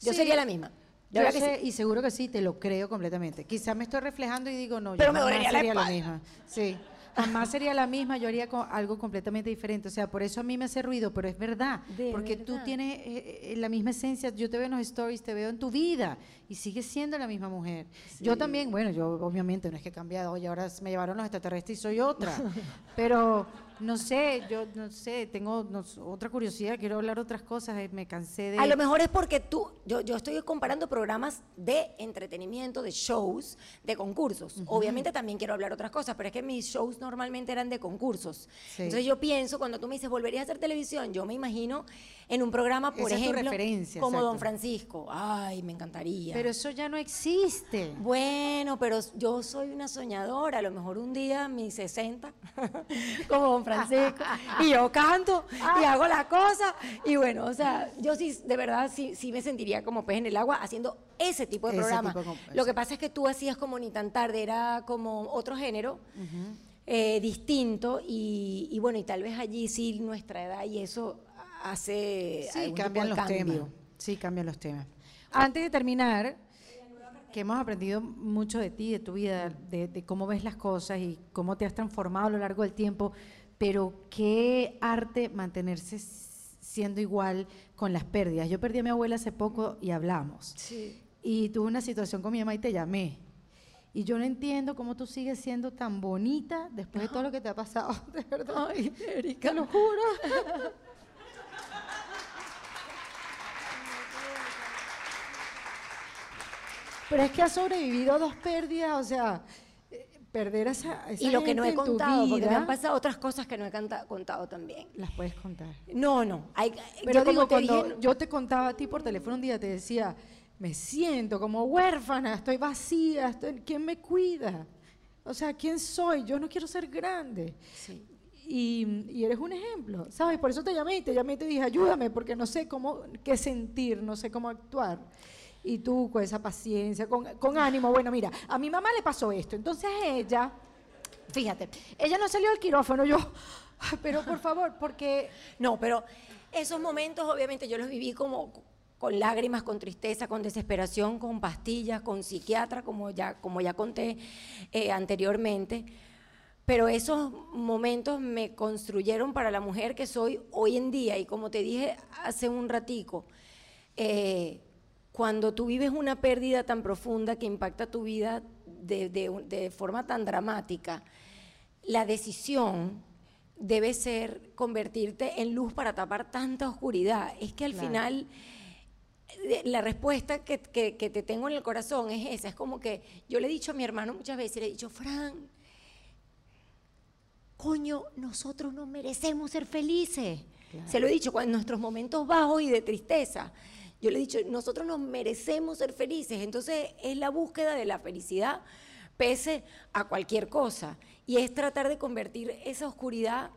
yo Sí. sería la misma. Yo sé, sí. y seguro que sí, te lo creo completamente. Quizás me estoy reflejando y digo, no, Pero yo me dolería la sería la misma. Sí, jamás sería la misma, yo haría co- algo completamente diferente. O sea, por eso a mí me hace ruido, pero es verdad. De porque tú tienes eh, eh, la misma esencia, yo te veo en los stories, te veo en tu vida y sigues siendo la misma mujer. Yo también, bueno, yo obviamente no es que he cambiado, oye, ahora me llevaron los extraterrestres y soy otra. pero no sé, yo no sé, tengo no otra curiosidad, quiero hablar otras cosas, eh, me cansé de... A lo mejor es porque tú, yo, yo estoy comparando programas de entretenimiento, de shows, de concursos. Obviamente también quiero hablar otras cosas, pero es que mis shows normalmente eran de concursos. Sí. Entonces yo pienso, cuando tú me dices, ¿volverías a hacer televisión? Yo me imagino en un programa, por Esa ejemplo, como exacto. Don Francisco. Ay, me encantaría. Pero eso ya no existe. Bueno, pero yo soy una soñadora, a lo mejor un día mis 60, como Francisco, y yo canto y hago la cosa, y bueno, o sea, yo sí, de verdad, sí, sí me sentiría como pez en el agua haciendo ese tipo de Ese programa. tipo de com- Lo que pasa es que tú hacías como ni tan tarde, era como otro género. eh, distinto y, y bueno y tal vez allí sí nuestra edad y eso hace Sí, cambian los cambio. temas. Sí, cambian los temas. Antes de terminar, que hemos aprendido mucho de ti, de tu vida, de, de cómo ves las cosas y cómo te has transformado a lo largo del tiempo, pero qué arte mantenerse siendo igual con las pérdidas. Yo perdí a mi abuela hace poco y hablamos. Sí. Y tuve una situación con mi mamá y te llamé. Y yo no entiendo cómo tú sigues siendo tan bonita después de todo lo que te ha pasado, de verdad. Ay, Erika. Te lo juro. Pero es que has sobrevivido a dos pérdidas, o sea, perder a esa, a esa Y lo que no he contado, porque me han pasado otras cosas que no he canta- contado también. las puedes contar. No, no. Hay, Pero yo como digo, te cuando dije, yo te contaba a ti por teléfono un día, te decía, me siento como huérfana, estoy vacía, estoy- ¿quién me cuida? O sea, ¿quién soy? Yo no quiero ser grande. Sí. Y, y eres un ejemplo, ¿sabes? Por eso te llamé y te llamé y te dije, ayúdame, porque no sé cómo, qué sentir, no sé cómo actuar. Y tú con esa paciencia, con, con ánimo, bueno, mira, a mi mamá le pasó esto, entonces ella, fíjate, ella no salió del quirófano, yo, pero por favor, porque No, pero esos momentos obviamente yo los viví como con lágrimas, con tristeza, con desesperación, con pastillas, con psiquiatra, como ya, como ya conté eh, anteriormente. Pero esos momentos me construyeron para la mujer que soy hoy en día. Y como te dije hace un ratico, eh, cuando tú vives una pérdida tan profunda que impacta tu vida de, de un- de forma tan dramática, la decisión debe ser convertirte en luz para tapar tanta oscuridad. Es que al Claro. final eh, la respuesta que, que- que te tengo en el corazón es esa. Es como que yo le he dicho a mi hermano muchas veces, le he dicho, Fran, coño, nosotros no merecemos ser felices. Se lo he dicho cuando en nuestros momentos bajos y de tristeza. Yo le he dicho, nosotros nos merecemos ser felices. Entonces es la búsqueda de la felicidad pese a cualquier cosa. Y es tratar de convertir esa oscuridad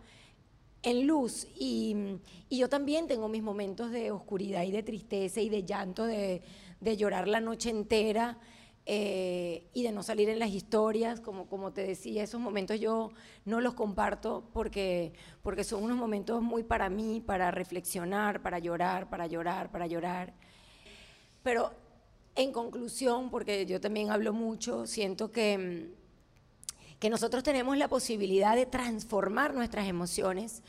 en luz. Y, yo también tengo mis momentos de oscuridad y de tristeza y de llanto, de llorar la noche entera. Eh, y de no salir en las historias, como, como te decía, esos momentos yo no los comparto porque, porque son unos momentos muy para mí, para reflexionar, para llorar, para llorar, para llorar. Pero en conclusión, porque yo también hablo mucho, siento que, que nosotros tenemos la posibilidad de transformar nuestras emociones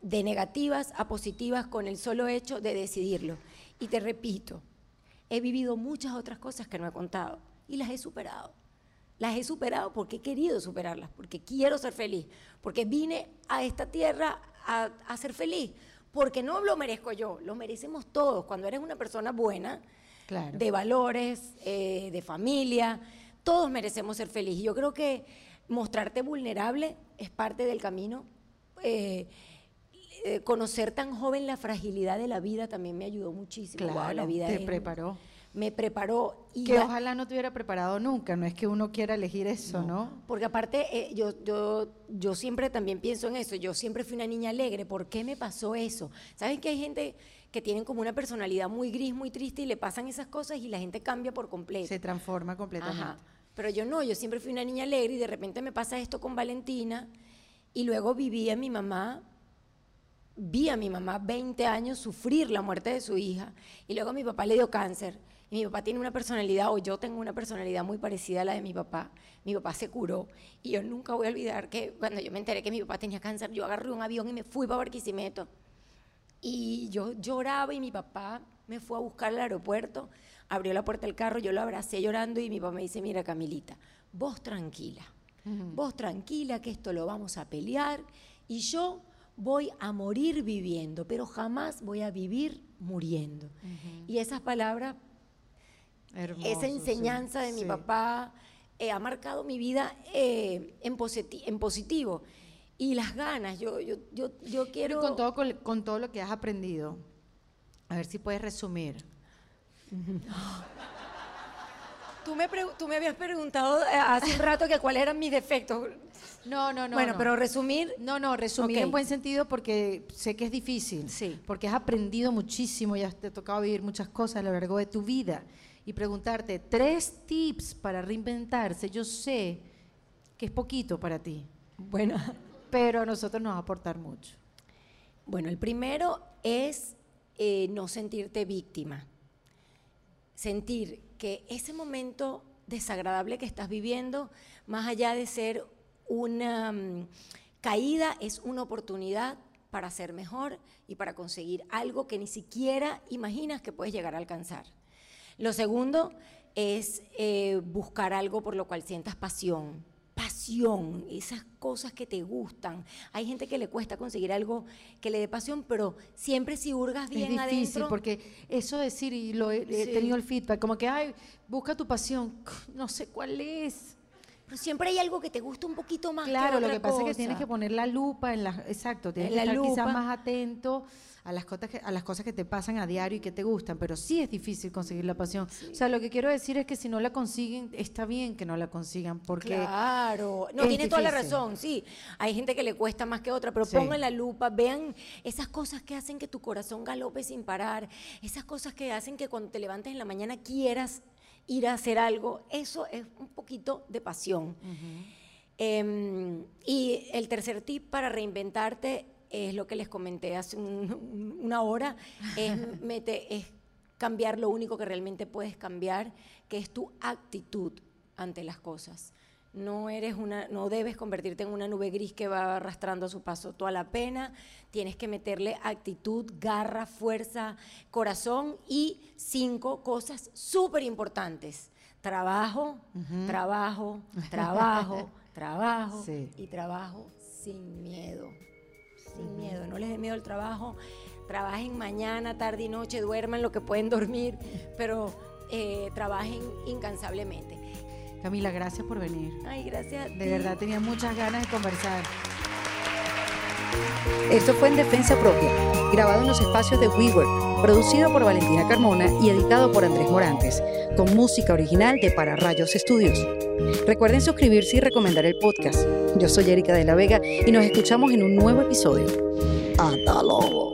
de negativas a positivas con el solo hecho de decidirlo. Y te repito, he vivido muchas otras cosas que no he contado y las he superado. Las he superado porque he querido superarlas, porque quiero ser feliz, porque vine a esta tierra a, a ser feliz, porque no lo merezco yo, lo merecemos todos. Cuando eres una persona buena, Claro. de valores, eh, de familia, todos merecemos ser felices. Y Yo creo que mostrarte vulnerable es parte del camino. Eh, eh, conocer tan joven la fragilidad de la vida también me ayudó muchísimo. Wow, Claro, la vida te es- preparó. Me preparó. Y Que ojalá no te hubiera preparado nunca, no es que uno quiera elegir eso, ¿no? Porque aparte, eh, yo, yo, yo siempre también pienso en eso. Yo siempre fui una niña alegre. ¿Por qué me pasó eso? ¿Saben que hay gente que tienen como una personalidad muy gris, muy triste y le pasan esas cosas y la gente cambia por completo? Se transforma completamente. Ajá. Pero yo no, yo siempre fui una niña alegre y de repente me pasa esto con Valentina y luego viví a mi mamá, vi a mi mamá 20 años sufrir la muerte de su hija y luego mi papá le dio cáncer y mi papá tiene una personalidad o yo tengo una personalidad muy parecida a la de mi papá. Mi papá se curó y yo nunca voy a olvidar que cuando yo me enteré que mi papá tenía cáncer, yo agarré un avión y me fui para Barquisimeto. Y yo lloraba y mi papá me fue a buscar al aeropuerto, abrió la puerta del carro, yo lo abracé llorando y mi papá me dice, mira Camilita, vos tranquila, vos tranquila que esto lo vamos a pelear y yo voy a morir viviendo, pero jamás voy a vivir muriendo. Y esas palabras, Hermoso, esa enseñanza sí, de mi sí. papá eh, ha marcado mi vida eh, en, positi- en positivo. Y las ganas, yo, yo, yo, yo quiero... con todo, con, con todo lo que has aprendido, a ver si puedes resumir. Tú me, tú me habías preguntado eh, hace un rato que cuáles eran mis defectos. No, no, no. bueno, no. pero resumir, No, no, resumir Ok. en buen sentido porque sé que es difícil. Sí. Porque has aprendido muchísimo y has te ha tocado vivir muchas cosas a lo largo de tu vida. Y preguntarte tres tips para reinventarse, yo sé que es poquito para ti, bueno, pero a nosotros nos va a aportar mucho. bueno, el primero es eh, no sentirte víctima. Sentir que ese momento desagradable que estás viviendo, más allá de ser una mm, caída, es una oportunidad para ser mejor y para conseguir algo que ni siquiera imaginas que puedes llegar a alcanzar. Lo segundo es eh, buscar algo por lo cual sientas pasión. Pasión, esas cosas que te gustan. Hay gente que le cuesta conseguir algo que le dé pasión, pero siempre si hurgas bien es difícil adentro. porque eso decir, y lo he, he Sí. tenido el feedback, como que, ay, busca tu pasión, no sé cuál es. Pero siempre hay algo que te gusta un poquito más. Claro, lo otra que pasa es que tienes que poner la lupa en las, exacto, tienes En que la estar quizás más atento a las cosas que, a las cosas que te pasan a diario y que te gustan, pero sí es difícil conseguir la pasión. O sea, lo que quiero decir es que si no la consiguen, está bien que no la consigan, porque Claro, no, tiene toda la razón, sí. Hay gente que le cuesta más que otra, pero Sí. pongan la lupa, vean esas cosas que hacen que tu corazón galope sin parar, esas cosas que hacen que cuando te levantes en la mañana quieras ir a hacer algo, eso es un poquito de pasión. Em, y el tercer tip para reinventarte es lo que les comenté hace un- un- una hora, es, mete- es cambiar lo único que realmente puedes cambiar, que es tu actitud ante las cosas. No eres una, no debes convertirte en una nube gris que va arrastrando a su paso toda la pena. Tienes que meterle actitud, garra, fuerza, corazón y cinco cosas súper importantes. Trabajo, trabajo, trabajo, trabajo Sí. y trabajo sin miedo. Sin miedo, no les dé miedo el trabajo. Trabajen mañana, tarde y noche, duerman lo que pueden dormir, pero eh, trabajen incansablemente. Camila, gracias por venir. Ay, gracias. a De verdad tenía muchas ganas de conversar. Esto fue en defensa propia, grabado en los espacios de WeWork, producido por Valentina Carmona y editado por Andrés Morantes, con música original de Para Rayos Studios. Recuerden suscribirse y recomendar el podcast. Yo soy Erika de la Vega y nos escuchamos en un nuevo episodio. ¡Hasta luego!